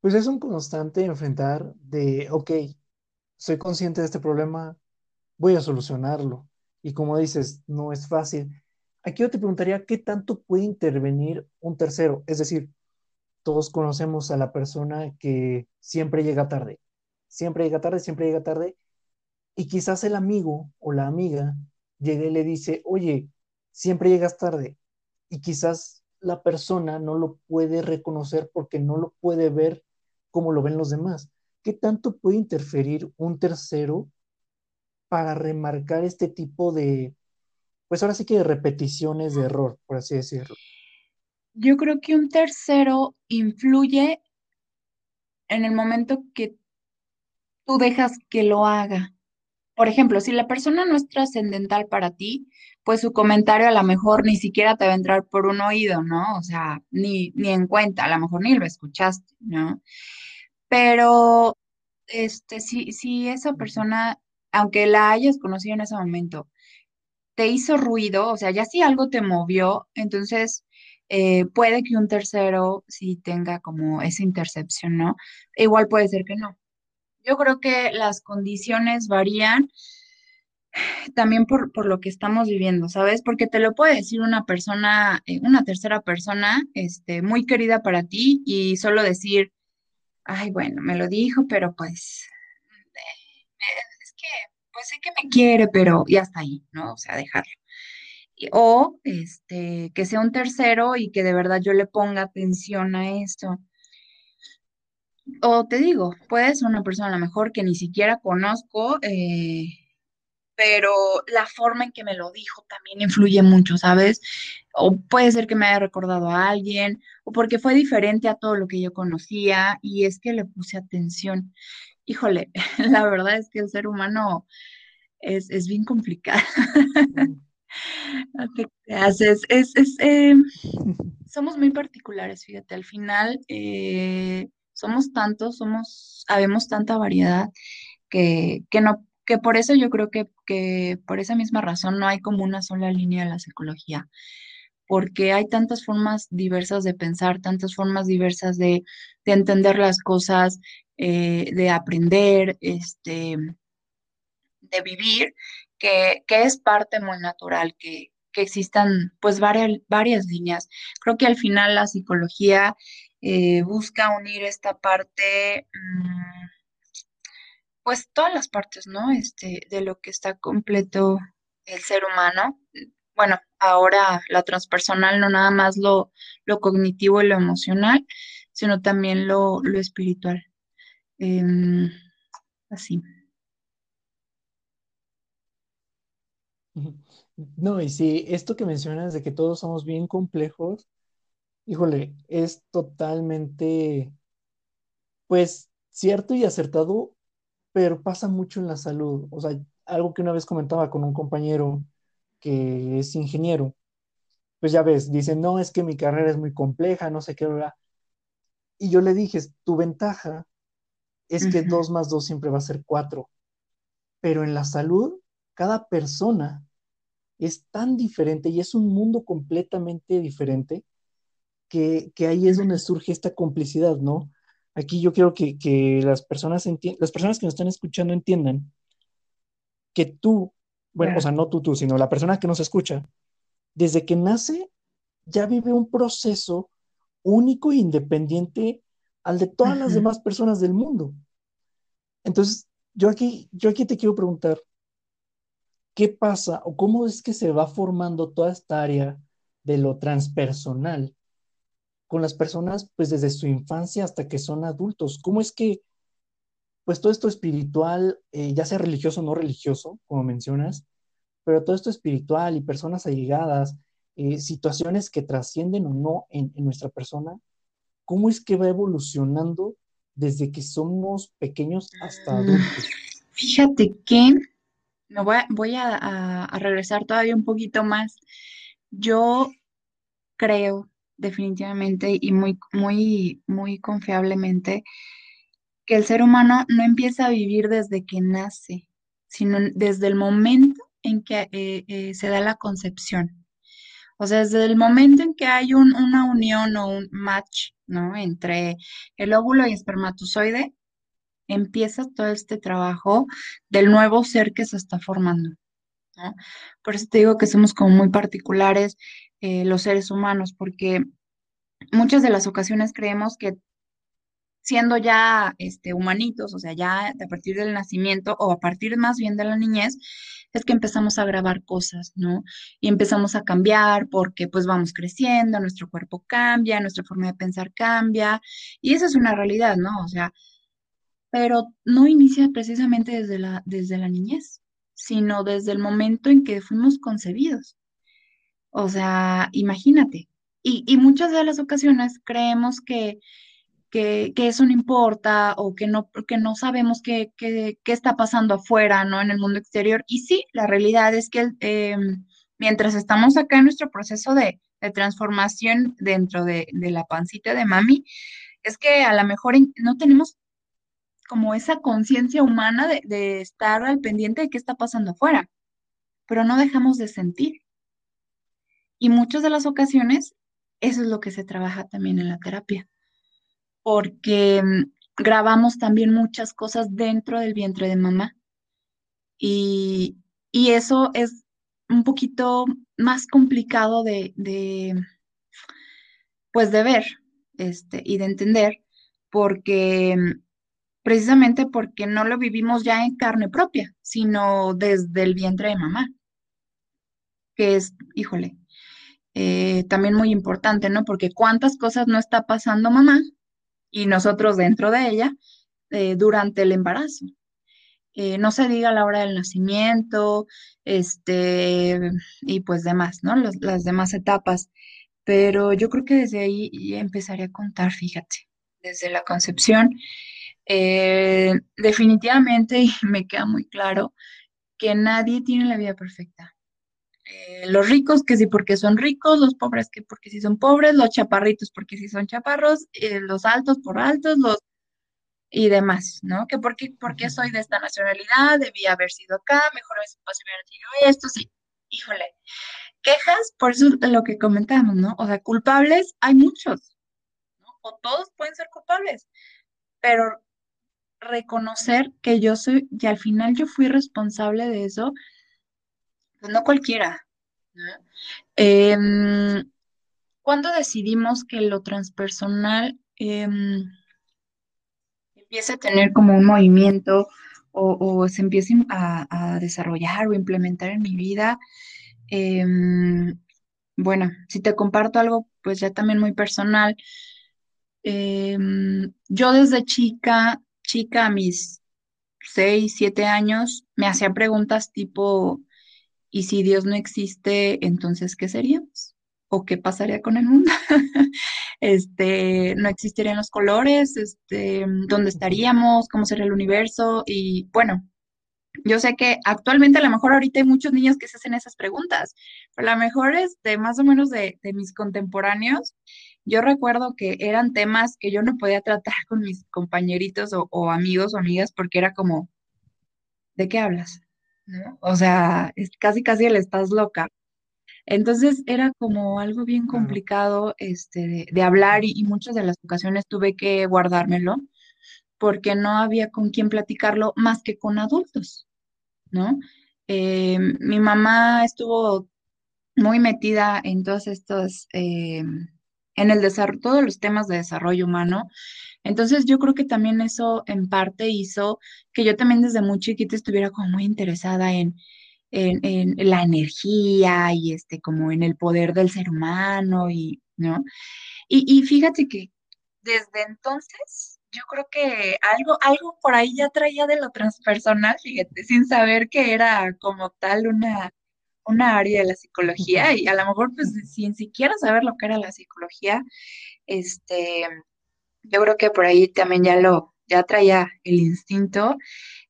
pues es un constante enfrentar de, ok, soy consciente de este problema, voy a solucionarlo. Y como dices, no es fácil. Aquí yo te preguntaría, ¿qué tanto puede intervenir un tercero? Es decir, todos conocemos a la persona que siempre llega tarde, siempre llega tarde, siempre llega tarde, y quizás el amigo o la amiga llega y le dice, oye, siempre llegas tarde, y quizás la persona no lo puede reconocer porque no lo puede ver como lo ven los demás. ¿Qué tanto puede interferir un tercero para remarcar este tipo de, pues ahora sí que de repeticiones de error, por así decirlo? Yo creo que un tercero influye en el momento que tú dejas que lo haga. Por ejemplo, si la persona no es trascendental para ti, pues su comentario a lo mejor ni siquiera te va a entrar por un oído, ¿no? O sea, ni, ni en cuenta, a lo mejor ni lo escuchaste, ¿no? Pero, este, si, si esa persona, aunque la hayas conocido en ese momento, te hizo ruido, o sea, ya si algo te movió, entonces eh, puede que un tercero sí tenga como esa intercepción, ¿no? Igual puede ser que no. Yo creo que las condiciones varían también por, por lo que estamos viviendo, ¿sabes? Porque te lo puede decir una persona, eh, una tercera persona, este, muy querida para ti y solo decir, ay, bueno, me lo dijo, pero pues, eh, es que, pues sé que me quiere, pero ya está ahí, ¿no? O sea, dejarlo. O, este, que sea un tercero y que de verdad yo le ponga atención a esto. O te digo, puede ser una persona a lo mejor que ni siquiera conozco, eh, pero la forma en que me lo dijo también influye mucho, ¿sabes? O puede ser que me haya recordado a alguien, o porque fue diferente a todo lo que yo conocía y es que le puse atención. Híjole, [LAUGHS] la verdad es que el ser humano es, es bien complicado. Mm. No te creas, es, es, es, eh, [LAUGHS] somos muy particulares, fíjate, al final eh, somos tantos, somos, habemos tanta variedad que, que no, que por eso yo creo que, que por esa misma razón no hay como una sola línea de la psicología, porque hay tantas formas diversas de pensar, tantas formas diversas de, de entender las cosas, eh, de aprender, este, de vivir, que, es parte muy natural que, que existan pues varias, varias líneas. Creo que al final la psicología eh, busca unir esta parte, mm, pues todas las partes, ¿no? Este, de lo que está completo el ser humano. Bueno, ahora la transpersonal, no nada más lo, lo cognitivo y lo emocional, sino también lo, lo espiritual. Em, así. No, y sí, esto que mencionas de que todos somos bien complejos, híjole, es totalmente, pues, cierto y acertado, pero pasa mucho en la salud. O sea, algo que una vez comentaba con un compañero que es ingeniero, pues ya ves, dice, no, es que mi carrera es muy compleja, no sé qué, hora. Y yo le dije, tu ventaja es que Ujú, dos más dos siempre va a ser cuatro, pero en la salud, cada persona es tan diferente y es un mundo completamente diferente que, que ahí es donde surge esta complicidad, ¿no? Aquí yo quiero que, que las personas las personas que nos están escuchando entiendan que tú, bueno, o sea, no tú, tú, sino la persona que nos escucha, desde que nace ya vive un proceso único e independiente al de todas las demás personas del mundo. Entonces, yo aquí, yo aquí te quiero preguntar, ¿qué pasa o cómo es que se va formando toda esta área de lo transpersonal con las personas, pues desde su infancia hasta que son adultos? ¿Cómo es que, pues todo esto espiritual, eh, ya sea religioso o no religioso, como mencionas, pero todo esto espiritual y personas allegadas, eh, situaciones que trascienden o no en, en nuestra persona, ¿cómo es que va evolucionando desde que somos pequeños hasta Mm, adultos? Fíjate que me voy a, voy a, regresar todavía un poquito más. Yo creo definitivamente y muy, muy, muy confiablemente que el ser humano no empieza a vivir desde que nace, sino desde el momento en que eh, eh, se da la concepción. O sea, desde el momento en que hay un- una unión o un match, ¿no? Entre el óvulo y espermatozoide, empieza todo este trabajo del nuevo ser que se está formando, ¿no? Por eso te digo que somos como muy particulares eh, los seres humanos, porque muchas de las ocasiones creemos que siendo ya este, humanitos, o sea, ya a partir del nacimiento o a partir más bien de la niñez, es que empezamos a grabar cosas, ¿no? Y empezamos a cambiar porque pues vamos creciendo, nuestro cuerpo cambia, nuestra forma de pensar cambia, y esa es una realidad, ¿no? O sea, pero no inicia precisamente desde la, desde la niñez, sino desde el momento en que fuimos concebidos. O sea, imagínate. Y, y muchas de las ocasiones creemos que que, que eso no importa o que no, que no sabemos qué, qué, qué está pasando afuera, ¿no? En el mundo exterior. Y sí, la realidad es que eh, mientras estamos acá en nuestro proceso de, de transformación dentro de, de, la pancita de mami, es que a lo mejor no tenemos como esa conciencia humana de, estar al pendiente de qué está pasando afuera, pero no dejamos de sentir. Y muchas de las ocasiones, eso es lo que se trabaja también en la terapia porque mm, grabamos también muchas cosas dentro del vientre de mamá y, y eso es un poquito más complicado de, de, pues de ver este, y de entender porque mm, precisamente porque no lo vivimos ya en carne propia, sino desde el vientre de mamá, que es, híjole, eh, también muy importante, ¿no? Porque cuántas cosas no está pasando mamá y nosotros dentro de ella eh, durante el embarazo. Eh, no se diga la hora del nacimiento, este, y pues demás, ¿no? Las demás etapas. Pero yo creo que desde ahí ya empezaré a contar, fíjate, desde la concepción. Eh, definitivamente, y me queda muy claro, que nadie tiene la vida perfecta. Eh, los ricos que sí porque son ricos, los pobres que porque sí son pobres, los chaparritos porque sí son chaparros, eh, los altos por altos, los y demás, ¿no? Que porque, porque soy de esta nacionalidad, debía haber sido acá, mejor hubieran sido esto, sí. Híjole, quejas, por eso es lo que comentamos, ¿no? O sea, culpables hay muchos, ¿no? O todos pueden ser culpables, pero reconocer que yo soy, y al final yo fui responsable de eso, pues no cualquiera, ¿no? Em, ¿cuándo decidimos que lo transpersonal em, empiece a tener como un movimiento o, se empiece a, desarrollar o implementar en mi vida. Em, bueno, si te comparto algo, pues ya también muy personal. Yo desde chica, chica a mis seis, siete años, me hacía preguntas tipo, ¿y si Dios no existe, entonces qué seríamos? ¿O qué pasaría con el mundo? [LAUGHS] este, no existirían los colores, este, dónde estaríamos, cómo sería el universo y bueno, yo sé que actualmente a lo mejor ahorita hay muchos niños que se hacen esas preguntas, pero a lo mejor este, más o menos de, de mis contemporáneos, yo recuerdo que eran temas que yo no podía tratar [LAUGHS] con mis compañeritos o, o amigos o amigas porque era como, ¿de qué hablas? ¿No? O sea, es casi casi el estás loca. Entonces era como algo bien complicado este, de, de hablar y, y muchas de las ocasiones tuve que guardármelo porque no había con quién platicarlo más que con adultos, ¿no? Eh, mi mamá estuvo muy metida en todos estos, eh, en el todos los temas de desarrollo humano, Entonces yo creo que también eso en parte hizo que yo también desde muy chiquita estuviera como muy interesada en, en, en la energía y este, como en el poder del ser humano y, ¿no? Y, y fíjate que desde entonces yo creo que algo, algo por ahí ya traía de lo transpersonal, fíjate, sin saber que era como tal una, una área de la psicología y a lo mejor pues sin siquiera saber lo que era la psicología, este, yo creo que por ahí también ya lo, ya traía el instinto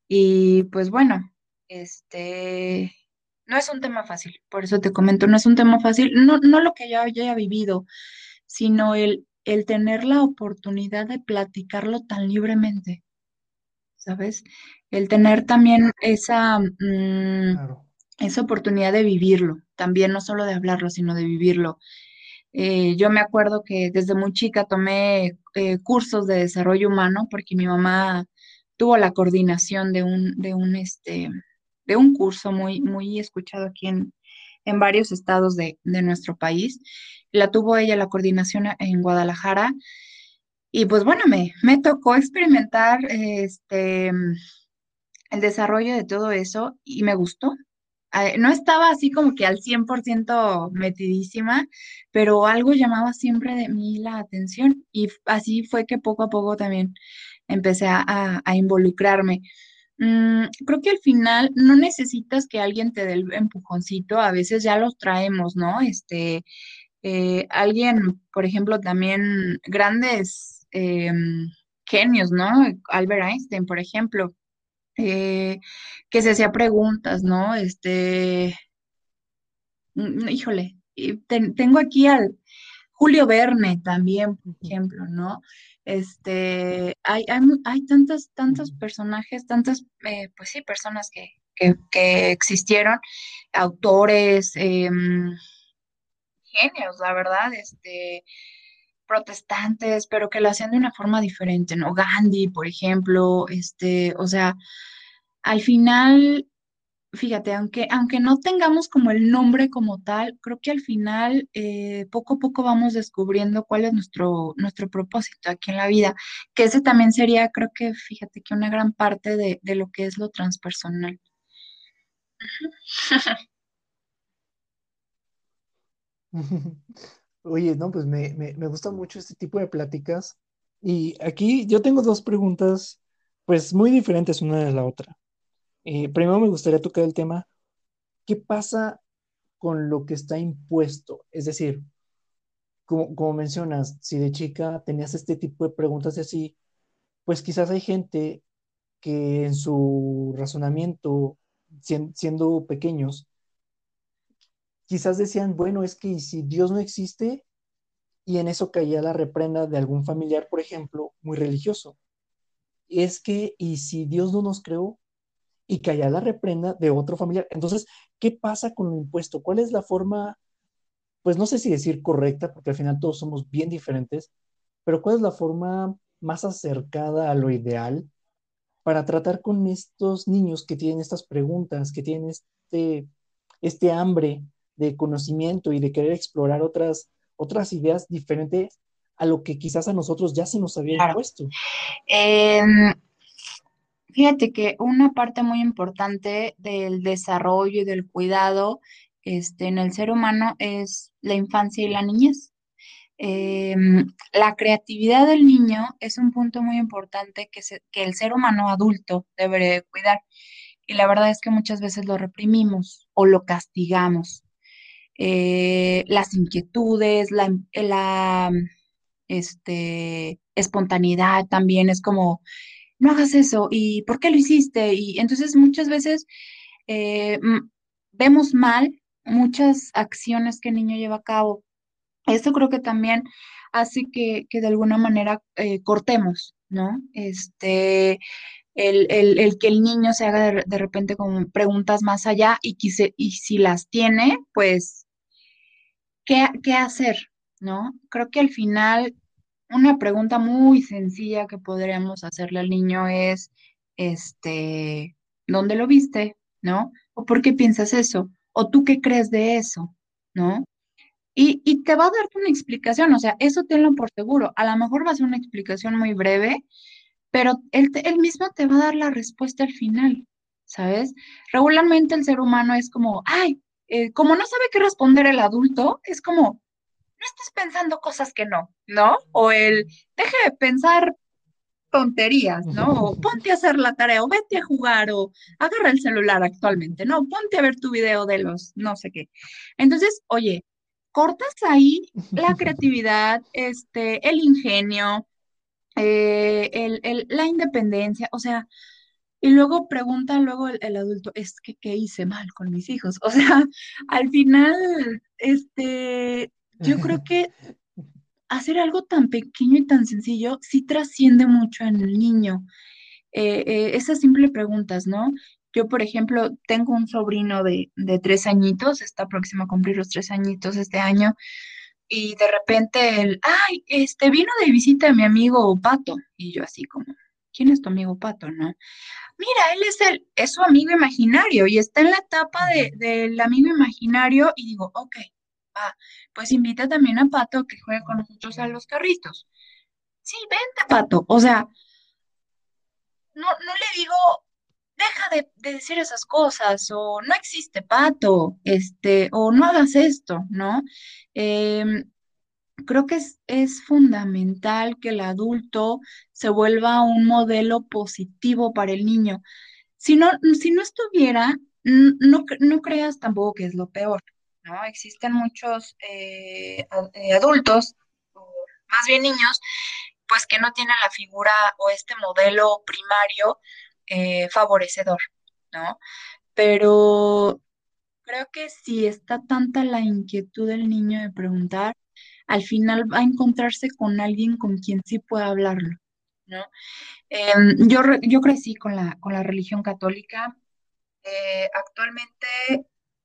y pues bueno, este, no es un tema fácil, por eso te comento, no es un tema fácil, no, no lo que yo haya vivido, sino el, el tener la oportunidad de platicarlo tan libremente, ¿sabes? El tener también esa, mm, Claro. Esa oportunidad de vivirlo, también no solo de hablarlo, sino de vivirlo. Eh, yo me acuerdo que desde muy chica tomé eh, cursos de desarrollo humano porque mi mamá tuvo la coordinación de un, de un, este, de un curso muy, muy escuchado aquí en, en varios estados de, de nuestro país. La tuvo ella la coordinación en Guadalajara y pues bueno, me, me tocó experimentar este, el desarrollo de todo eso y me gustó. Eh, No estaba así como que al 100% metidísima, pero algo llamaba siempre de mí la atención y así fue que poco a poco también empecé a involucrarme. Mm, creo que al final no necesitas que alguien te dé el empujoncito, a veces ya los traemos, ¿no? Este, eh, alguien, por ejemplo, también grandes em, genios, ¿no? Albert Einstein, por ejemplo eh, que se hacía preguntas, ¿no? Este, mm, híjole, y ten- tengo aquí al Julio Verne también, por ejemplo, ¿no? Este, hay, hay, hay tantos, tantos personajes, tantas, eh, pues sí, personas que, que, que existieron, autores, em, genios, la verdad, este, protestantes, pero que lo hacían de una forma diferente, ¿no? Gandhi, por ejemplo, este, o sea, al final Fíjate, aunque, aunque no tengamos como el nombre como tal, creo que al final eh, poco a poco vamos descubriendo cuál es nuestro, nuestro propósito aquí en la vida, que ese también sería, creo que, fíjate que una gran parte de, de lo que es lo transpersonal. [LAUGHS] [LAUGHS] Oye, no, pues me, me, me gusta mucho este tipo de pláticas. Y aquí yo tengo dos preguntas, pues muy diferentes una de la otra. Eh, primero me gustaría tocar el tema, ¿qué pasa con lo que está impuesto? Es decir, como, como mencionas, si de chica tenías este tipo de preguntas y así, pues quizás hay gente que en su razonamiento, sien- siendo pequeños, quizás decían, bueno, es que si Dios no existe, y en eso caía la reprenda de algún familiar, por ejemplo, muy religioso. Es que, y si Dios no nos creó, y caía la reprenda de otro familiar. Entonces, ¿qué pasa con lo impuesto? ¿Cuál es la forma, pues no sé si decir correcta, porque al final todos somos bien diferentes, pero cuál es la forma más acercada a lo ideal para tratar con estos niños que tienen estas preguntas, que tienen este, este hambre de conocimiento y de querer explorar otras, otras ideas diferentes a lo que quizás a nosotros ya se nos había Claro. impuesto. Em, fíjate que una parte muy importante del desarrollo y del cuidado este, en el ser humano es la infancia y la niñez. Em, la creatividad del niño es un punto muy importante que, se- que el ser humano adulto debería de cuidar. Y la verdad es que muchas veces lo reprimimos o lo castigamos. Eh, las inquietudes, la, la, este, espontaneidad también es como, no hagas eso, ¿y por qué lo hiciste? Y entonces muchas veces eh, m- vemos mal muchas acciones que el niño lleva a cabo esto creo que también hace que, que de alguna manera eh, cortemos, ¿no? Este, el, el, el que el niño se haga de, de repente con preguntas más allá y, quise, y si las tiene, pues, ¿qué, qué hacer? ¿No? Creo que al final una pregunta muy sencilla que podríamos hacerle al niño es, este, ¿dónde lo viste? ¿No? ¿O por qué piensas eso? ¿O tú qué crees de eso? ¿No? Y, y te va a dar una explicación, o sea, eso tenlo por seguro. A lo mejor va a ser una explicación muy breve, pero él, él mismo te va a dar la respuesta al final, ¿sabes? Regularmente el ser humano es como, ay, eh, como no sabe qué responder el adulto, es como, no estés pensando cosas que no, ¿no? O el, deje de pensar tonterías, ¿no? O ponte a hacer la tarea, o vete a jugar, o agarra el celular actualmente, ¿no? Ponte a ver tu video de los no sé qué. Entonces, oye, cortas ahí la [LAUGHS] creatividad, este, el ingenio, eh, el, el- la independencia, o sea, y luego pregunta luego el, el adulto, es que, ¿qué hice mal con mis hijos? O sea, [LAUGHS] al final, este, yo creo [LAUGHS] que hacer algo tan pequeño y tan sencillo sí trasciende mucho en el niño. Eh, eh, esas simples preguntas, ¿no? Yo, por ejemplo, tengo un sobrino de, de tres añitos, está próximo a cumplir los tres añitos este año, y de repente él, ay, este, vino de visita mi amigo Pato, y yo así como, ¿quién es tu amigo Pato, no? Mira, él es el, es su amigo imaginario y está en la etapa de, del amigo imaginario y digo, ok, va, pues invita también a Pato a que juegue con nosotros a los carritos. Sí, vente, Pato. O sea, no, no le digo, deja de, de decir esas cosas, o no existe Pato, este, o no hagas esto, ¿no? Em, creo que es, es fundamental que el adulto se vuelva un modelo positivo para el niño. Si no, si no estuviera, no, no creas tampoco que es lo peor, ¿no? Existen muchos eh, eh, adultos, más bien niños, pues que no tienen la figura o este modelo primario eh, favorecedor, ¿no? Pero creo que si está tanta la inquietud del niño de preguntar, al final va a encontrarse con alguien con quien sí pueda hablarlo, ¿no? Em, yo, yo crecí con la, con la religión católica eh, actualmente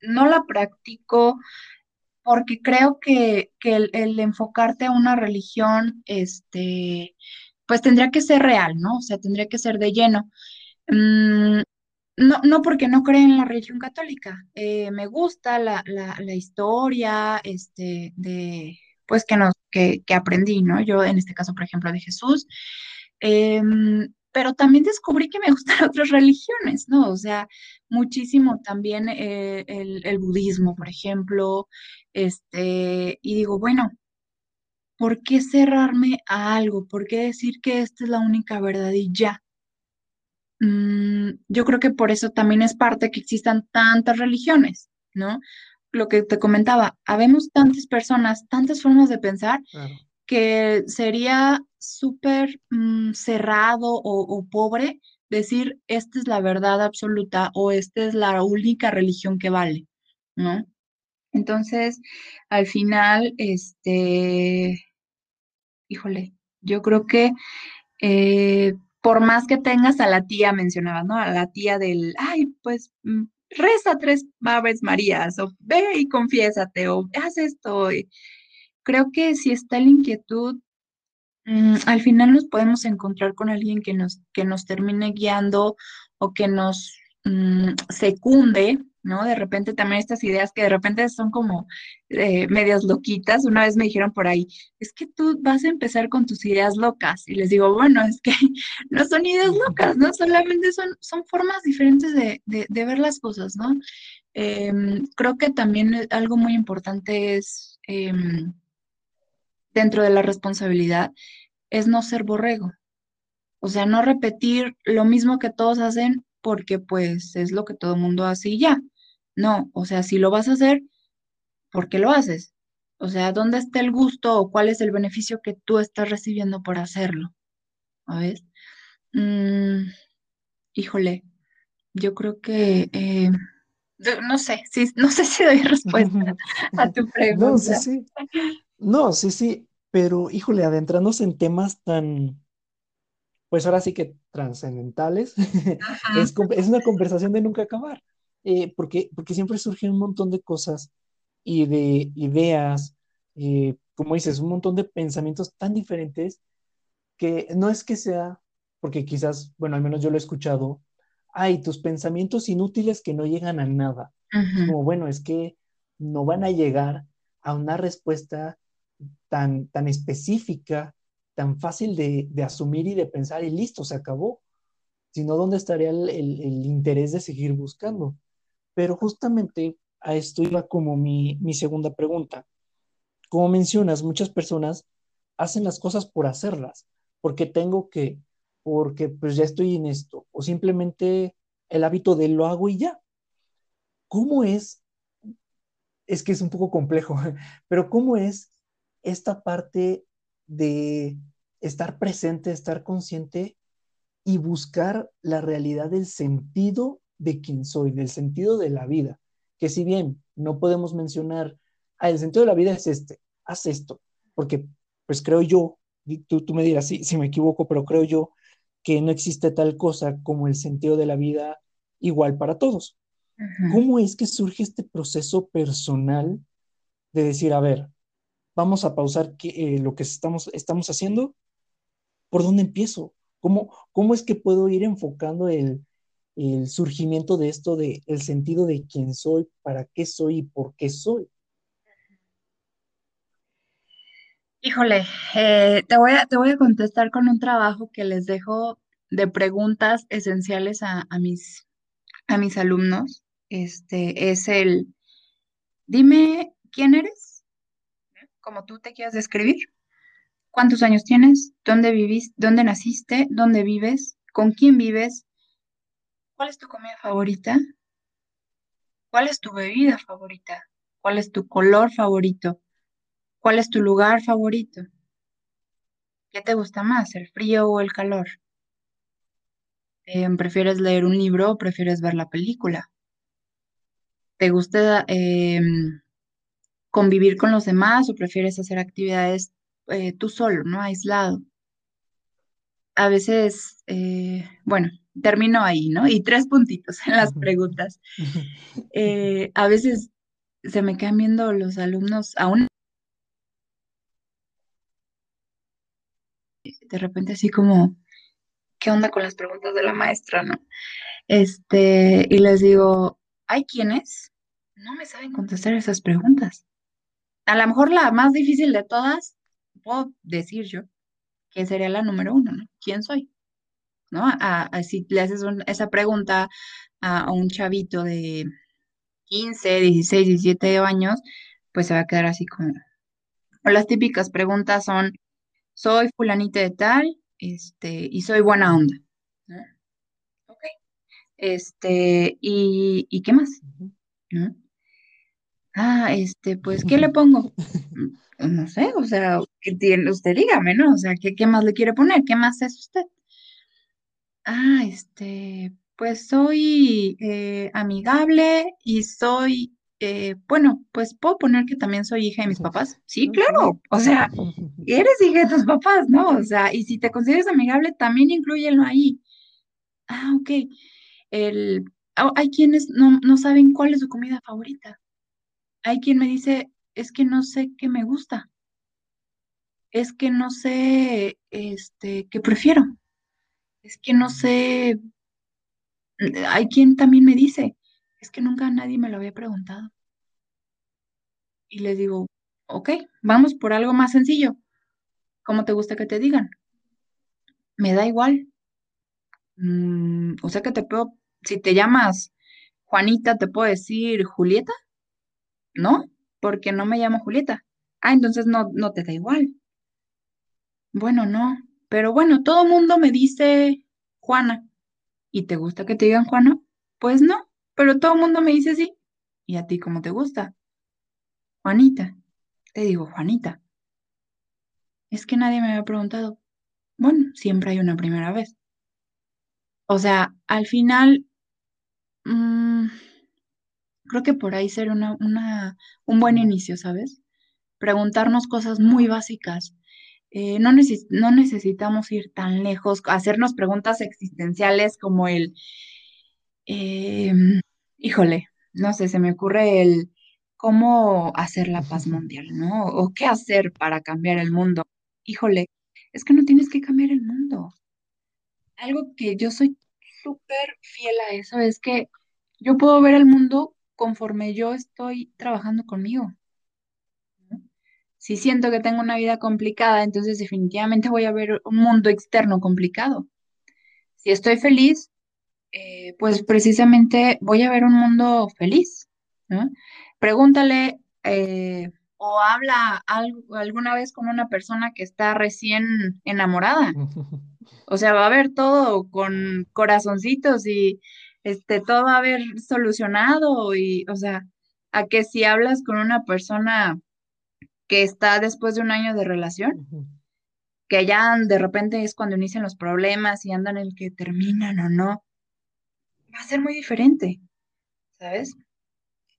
no la practico porque creo que, que el, el enfocarte a una religión, este, pues tendría que ser real, ¿no? O sea, tendría que ser de lleno. Mm, no, no porque no creo en la religión católica. Eh, me gusta la, la, la historia, este, de, pues que nos, que, que aprendí, ¿no? Yo en este caso, por ejemplo, de Jesús. Em, pero también descubrí que me [LAUGHS] gustan otras religiones, ¿no? O sea, muchísimo también eh, el, el budismo, por ejemplo, este, y digo, bueno, ¿por qué cerrarme a algo? ¿Por qué decir que esta es la única verdad y ya? Mm, yo creo que por eso también es parte que existan tantas religiones, ¿no? Lo que te comentaba, habemos tantas personas, tantas formas de pensar Claro. que sería súper mm, cerrado o, o pobre decir esta es la verdad absoluta o esta es la única religión que vale, ¿no? Entonces, al final, este, híjole, yo creo que eh, por más que tengas a la tía, mencionabas, ¿no? A la tía del, ay, pues mm, reza tres Aves Marías, o ve y confiésate, o haz esto. creo que si está la inquietud, mm, al final nos podemos encontrar con alguien que nos, que nos termine guiando o que nos mm, secunde, ¿no? De repente también estas ideas que de repente son como eh, medias loquitas. Una vez me dijeron por ahí, es que tú vas a empezar con tus ideas locas. Y les digo, bueno, es que [LAUGHS] no son ideas locas, ¿no? Solamente son, son formas diferentes de, de, de ver las cosas, ¿no? Em, creo que también eh, algo muy importante es em, dentro de la responsabilidad es no ser borrego, o sea, no repetir lo mismo que todos hacen porque pues es lo que todo el mundo hace y ya. No, o sea, si lo vas a hacer, ¿por qué lo haces? O sea, ¿dónde está el gusto o cuál es el beneficio que tú estás recibiendo por hacerlo? ¿Sabes? Mm, híjole, yo creo que eh, no sé, sí, no sé si doy [LAUGHS] respuesta a tu [LAUGHS] No, sí, pregunta. sí. No, sí, sí. Pero, híjole, adentrándose en temas tan, pues ahora sí que trascendentales, [LAUGHS] es, una conversación de nunca acabar. Eh, porque, porque siempre surgen un montón de cosas y de ideas, eh, como dices, un montón de pensamientos tan diferentes que no es que sea, porque quizás, bueno, al menos yo lo he escuchado, hay tus pensamientos inútiles que no llegan a nada. Como, bueno, es que no van a llegar, a una respuesta tan, tan específica, tan fácil de, asumir y de pensar y listo, se acabó. Sino, ¿dónde estaría el interés de seguir buscando? Pero justamente a esto iba como mi, mi segunda pregunta. Como mencionas, muchas personas hacen las cosas por hacerlas, porque tengo que, porque pues ya estoy en esto, o simplemente el hábito de lo hago y ya. ¿Cómo es? Es que es un poco complejo, [LAUGHS] pero ¿cómo es esta parte de estar presente, estar consciente y buscar la realidad del sentido de quién soy, del sentido de la vida? Que si bien no podemos mencionar, ah, el sentido de la vida es este, haz esto, porque pues creo yo, tú, tú me dirás si, si me equivoco, pero creo yo que no existe tal cosa como el sentido de la vida igual para todos. ¿Cómo es que surge este proceso personal de decir, a ver, vamos a pausar que, eh, lo que estamos, estamos haciendo? ¿Por dónde empiezo? ¿Cómo, cómo es que puedo ir enfocando el, el surgimiento de esto, de sentido de quién soy, para qué soy y por qué soy? Híjole, eh, te voy a, te voy a contestar con un trabajo que les dejo de preguntas esenciales a, a mis, a mis alumnos. Este es el, dime quién eres, como tú te quieras describir, cuántos años tienes, dónde vivís, dónde naciste, dónde vives, con quién vives, cuál es tu comida favorita, cuál es tu bebida favorita, cuál es tu color favorito, cuál es tu lugar favorito. ¿Qué te gusta más, el frío o el calor? Eh, ¿prefieres leer un libro o prefieres ver la película? ¿Te gusta eh, convivir con los demás o prefieres hacer actividades eh, tú solo, ¿no? Aislado. A veces, eh, bueno, termino ahí, ¿no? Y tres puntitos en las preguntas. Eh, a veces se me quedan viendo los alumnos aún de repente así como, ¿qué onda con las preguntas de la maestra, no? Este, y les digo, hay quienes no me saben contestar esas preguntas. A lo mejor la más difícil de todas, puedo decir yo, que sería la número uno, ¿no? ¿Quién soy? ¿No? A, a- si le haces un- esa pregunta a, a un chavito de 15 16 17 años, pues se va a quedar así como... O las típicas preguntas son, soy fulanita de tal, este, y soy buena onda, ¿no? Ok. Este, y, ¿y qué más? ¿No? Ah, este, pues, ¿qué le pongo? Mm, No sé, o sea, ¿qué tiene? Usted dígame, ¿no? O sea, ¿qué, qué más le quiere poner? ¿Qué más es usted? Ah, este, pues soy eh, amigable y soy, eh, bueno, pues puedo poner que también soy hija de mis papás. Sí, claro, o sea, [LAUGHS] eres hija de tus papás, ¿no? O sea, y si te consideras amigable, también inclúyelo ahí. Ah, ok. El, ah, hay quienes no, no saben cuál es su comida favorita. Hay quien me dice, es que no sé qué me gusta, es que no sé, este, qué prefiero, es que no sé, hay quien también me dice, es que nunca nadie me lo había preguntado. Y les digo, ok, vamos por algo más sencillo. ¿Cómo te gusta que te digan? Me da igual. Mm, o sea que te puedo, si te llamas Juanita, te puedo decir Julieta, ¿no? Porque no me llamo Julieta. Ah, entonces no, no te da igual. Bueno, no. Pero bueno, todo el mundo me dice Juana. ¿Y te gusta que te digan Juana? Pues no, pero todo el mundo me dice sí. ¿Y a ti cómo te gusta? Juanita. Te digo Juanita. Es que nadie me había preguntado. Bueno, siempre hay una primera vez. O sea, al final, mm, creo que por ahí sería una, una, un buen inicio, ¿sabes? Preguntarnos cosas muy básicas. Eh, no, neces- no necesitamos ir tan lejos, hacernos preguntas existenciales como el, eh, híjole, no sé, se me ocurre el cómo hacer la paz mundial, ¿no? O qué hacer para cambiar el mundo. Híjole, es que no tienes que cambiar el mundo. Algo que yo soy súper fiel a eso es que yo puedo ver el mundo conforme yo estoy trabajando conmigo. Si siento que tengo una vida complicada, entonces definitivamente voy a ver un mundo externo complicado. Si estoy feliz, eh, pues precisamente voy a ver un mundo feliz. ¿no? Pregúntale eh, o habla alguna vez con una persona que está recién enamorada. [LAUGHS] O sea, va a ver todo con corazoncitos y este, todo va a haber solucionado y, o sea, a que si hablas con una persona que está después de un año de relación, que ya de repente es cuando inician los problemas y andan el que terminan o no, va a ser muy diferente, ¿sabes?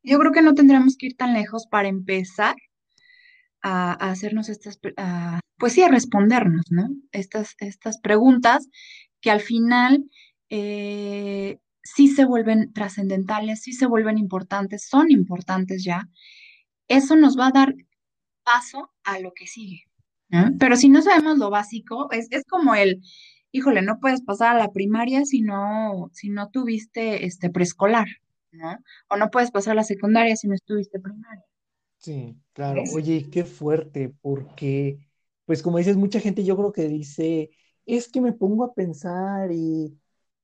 Yo creo que no tendríamos que ir tan lejos para empezar a, hacernos estas, pues sí, a respondernos, ¿no? Estas, estas preguntas que al final eh, sí se vuelven trascendentales, sí se vuelven importantes, son importantes ya. Eso nos va a dar paso a lo que sigue. Pero si no sabemos lo básico, es, es como el, híjole, no puedes pasar a la primaria si no, si no tuviste este preescolar, ¿no? O no puedes pasar a la secundaria si no estuviste primaria. Sí, claro. Oye, qué fuerte, porque, pues como dices, mucha gente yo creo que dice, es que me pongo a pensar y,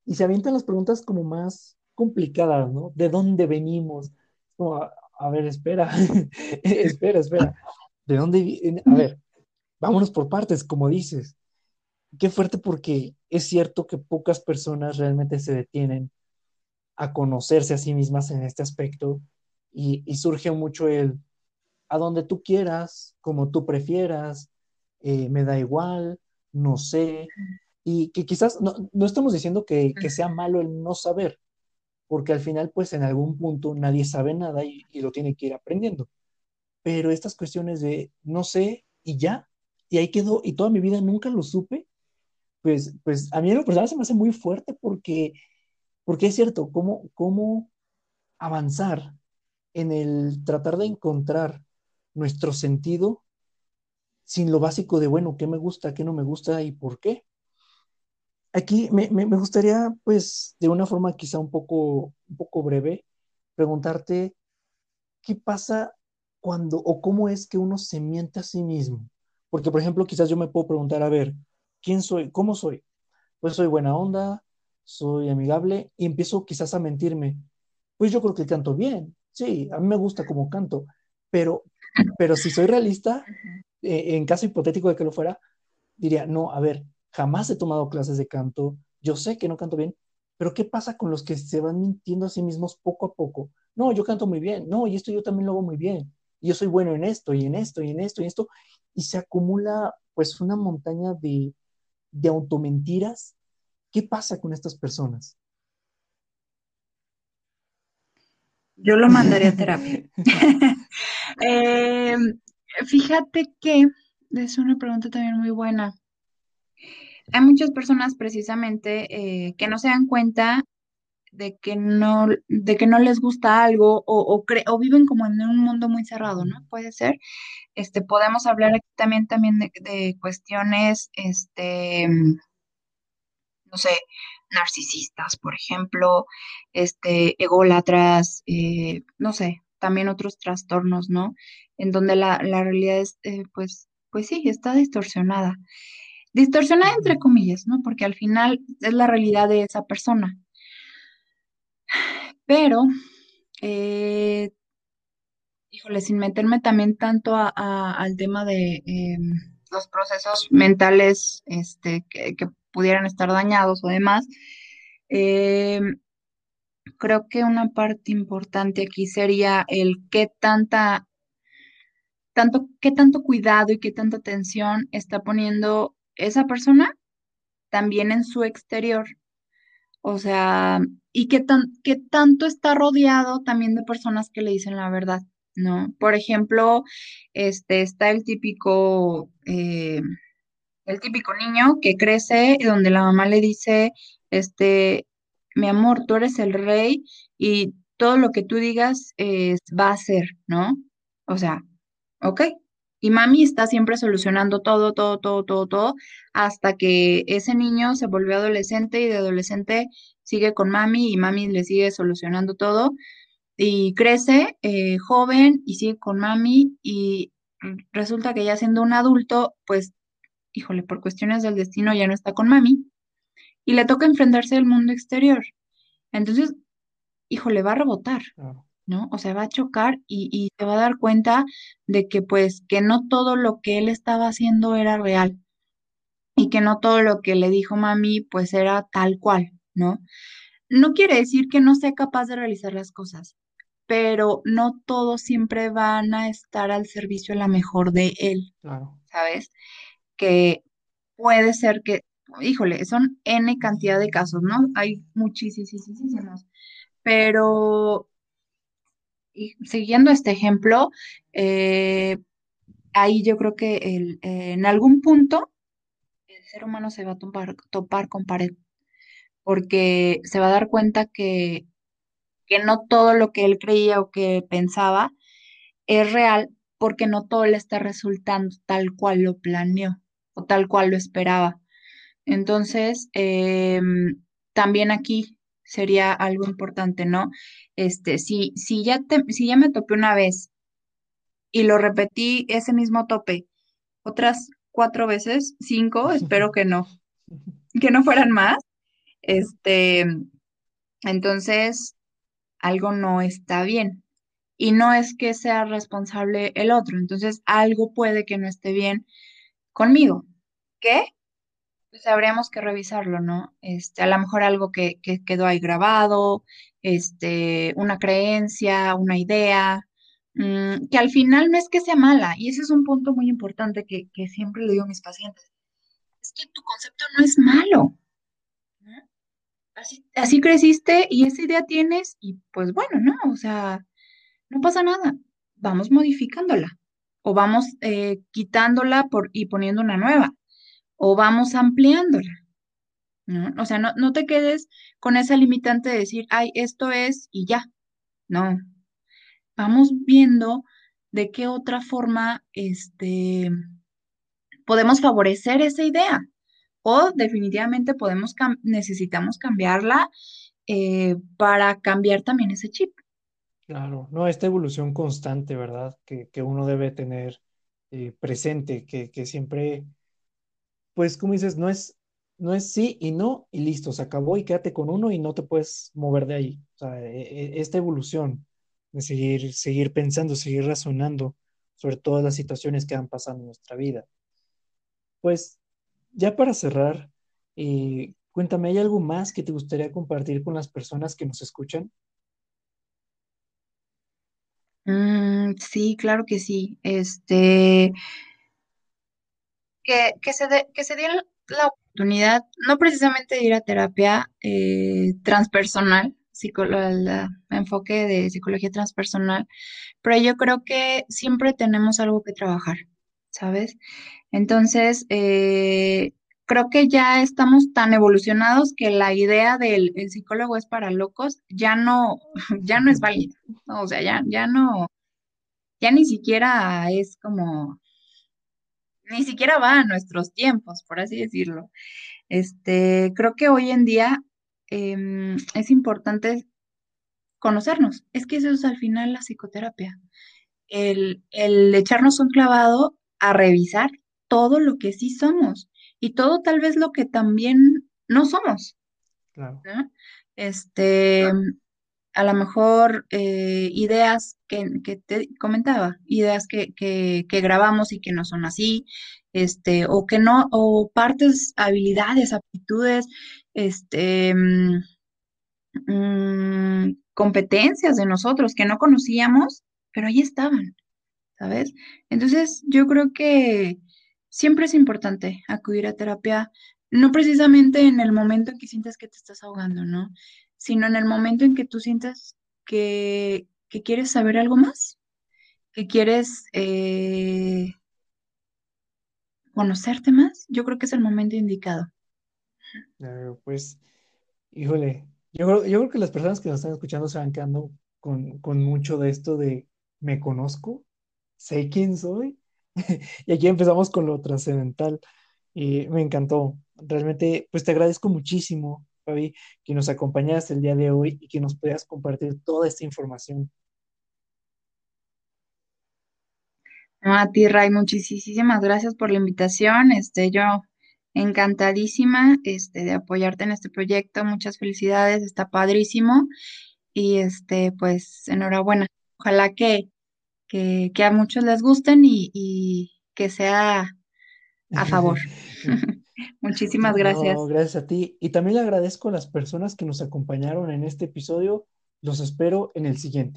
y se avientan las preguntas como más complicadas, ¿no? ¿De dónde venimos? Como, a, ver, espera, [LAUGHS] espera, espera. ¿De dónde? A ver, vámonos por partes, como dices qué fuerte porque es cierto que pocas personas realmente se detienen a conocerse a sí mismas en este aspecto y, surge mucho el a donde tú quieras, como tú prefieras, eh, me da igual, no sé, y que quizás no, estamos diciendo que, sea malo el no saber, porque al final pues en algún punto nadie sabe nada y, y lo tiene que ir aprendiendo, pero estas cuestiones de no sé y ya, y ahí quedó, y toda mi vida nunca lo supe, pues, pues a mí en lo personal se me hace muy fuerte porque, porque es cierto, cómo, cómo avanzar en el tratar de encontrar nuestro sentido sin lo básico de, bueno, qué me gusta, qué no me gusta y por qué. Aquí me, me, gustaría, pues, de una forma quizá un poco, un poco breve, preguntarte qué pasa cuando o cómo es que uno se miente a sí mismo. Porque, por ejemplo, quizás yo me puedo preguntar, a ver, ¿Quién soy? ¿Cómo soy? Pues soy buena onda, soy amigable y empiezo quizás a mentirme. Pues yo creo que canto bien. Sí, a mí me gusta como canto, pero, pero si soy realista, eh, en caso hipotético de que lo fuera, diría, no, a ver, jamás he tomado clases de canto, yo sé que no canto bien, pero ¿qué pasa con los que se van mintiendo a sí mismos poco a poco? No, yo canto muy bien, no, y esto yo también lo hago muy bien, yo soy bueno en esto, y en esto, y en esto, y en esto, y se acumula pues una montaña de, de automentiras, ¿qué pasa con estas personas? Yo lo mandaría a [LAUGHS] terapia. [LAUGHS] Eh, fíjate que es una pregunta también muy buena. Hay muchas personas precisamente eh, que no se dan cuenta de que no, de que no les gusta algo o, o, viven como en un mundo muy cerrado, ¿no? Puede ser. Este, podemos hablar aquí también, también de, cuestiones, este, no sé, narcisistas, por ejemplo, este, ególatras, eh, no sé, también otros trastornos, ¿no? En donde la, realidad es, eh, pues, pues sí, está distorsionada. Distorsionada entre comillas, ¿no? Porque al final es la realidad de esa persona. Pero eh, híjole, sin meterme también tanto al tema de em, los procesos mentales este, que, pudieran estar dañados o demás, em, creo que una parte importante aquí sería el qué tanta, tanto, qué tanto cuidado y qué tanta atención está poniendo esa persona también en su exterior. O sea, y qué, tan, tanto está rodeado también de personas que le dicen la verdad. ¿no? Por ejemplo, este, está el típico, eh, el típico niño que crece donde la mamá le dice, este, mi amor, tú eres el rey y todo lo que tú digas va a ser, ¿no? O sea, ok. Y mami está siempre solucionando todo, todo, todo, todo, todo, hasta que ese niño se volvió adolescente y de adolescente sigue con mami y mami le sigue solucionando todo y crece eh, joven y sigue con mami y resulta que ya siendo un adulto, pues, híjole, por cuestiones del destino ya no está con mami y le toca enfrentarse al mundo exterior. Entonces, híjole, va a rebotar, ¿no? O sea, va a chocar y, y se va a dar cuenta de que pues que no todo lo que él estaba haciendo era real y que no todo lo que le dijo mami pues era tal cual, ¿no? No quiere decir que no sea capaz de realizar las cosas, pero no todos siempre van a estar al servicio a la mejor de él, Claro. ¿sabes? Que puede ser que, híjole, son N cantidad de casos, ¿no? Hay muchísimos, pero y siguiendo este ejemplo, eh, ahí yo creo que el, en algún punto el ser humano se va a topar, topar con pared, porque se va a dar cuenta que, que no todo lo que él creía o que pensaba es real, porque no todo le está resultando tal cual lo planeó o tal cual lo esperaba. Entonces, em, también aquí sería algo importante, ¿no? Este, si, si ya si ya me topé una vez y lo repetí ese mismo tope otras cuatro veces, cinco, espero que no, que no fueran más. Este, entonces, algo no está bien. Y no es que sea responsable el otro, entonces algo puede que no esté bien conmigo. ¿Qué? pues habríamos que revisarlo, ¿no? Este, a lo mejor algo que, que quedó ahí grabado, este, una creencia, una idea, mm, que al final no es que sea mala, y ese es un punto muy importante que, que siempre le digo a mis pacientes, es que tu concepto no es malo. así creciste y esa idea tienes, y pues bueno, ¿no? O sea, no pasa nada, vamos modificándola o vamos eh, quitándola por, y poniendo una nueva o vamos ampliándola. ¿No? O sea, no, no te quedes con esa limitante de decir, ay, esto es y ya. No. Vamos viendo de qué otra forma este, podemos favorecer esa idea. O definitivamente podemos necesitamos cambiarla eh, para cambiar también ese chip. Claro, no, esta evolución constante, ¿verdad? Que, que uno debe tener eh, presente, que, que siempre pues como dices, no es, no es sí y no y listo, se acabó y quédate con uno y no te puedes mover de ahí. O sea, e, e, esta evolución de seguir, seguir pensando, seguir razonando sobre todas las situaciones que han pasado en nuestra vida. Pues ya para cerrar, eh, cuéntame, ¿hay algo más que te gustaría compartir con las personas que nos escuchan? Mm, sí, claro que sí. Este, que, se, de, que se dio la oportunidad, no precisamente de ir a terapia eh, transpersonal, el enfoque de psicología transpersonal, pero yo creo que siempre tenemos algo que trabajar, ¿sabes? Entonces, eh, creo que ya estamos tan evolucionados que la idea del psicólogo es para locos ya no, [LAUGHS] ya no es válida, o sea, ya, ya no, ya ni siquiera es como ni siquiera va a nuestros tiempos, por así decirlo. Este, creo que hoy en día em, es importante conocernos. Es que eso es al final la psicoterapia. El, echarnos un clavado a revisar todo lo que sí somos y todo tal vez lo que también no somos. Claro. Este, a lo mejor eh, ideas que, te comentaba, ideas que, grabamos y que no son así, este, o que no, o partes, habilidades, aptitudes, este, mm, mm, competencias de nosotros que no conocíamos, pero ahí estaban, ¿sabes? Entonces, yo creo que siempre es importante acudir a terapia, no precisamente en el momento en que sientes que te estás ahogando, ¿no? Sino en el momento en que tú sientas que, quieres saber algo más, que quieres eh, conocerte más, yo creo que es el momento indicado. pues, híjole, yo creo, yo creo que las personas que nos están escuchando se van quedando con, con mucho de esto de me conozco, sé quién soy, [LAUGHS] y aquí empezamos con lo trascendental. Y me encantó. Realmente, pues te agradezco muchísimo Fabi, que nos acompañaste el día de hoy y que nos puedas compartir toda esta información. A ti, Ray, muchísimas gracias por la invitación. Este, yo encantadísima, este, de apoyarte en este proyecto. Muchas felicidades, está padrísimo. Y este, pues, enhorabuena. Ojalá que, que, que a muchos les gusten y, y que sea a favor. [LAUGHS] [LAUGHS] Muchísimas No, gracias. gracias a ti. Y también le agradezco a las personas que nos acompañaron en este episodio. Los espero en el siguiente.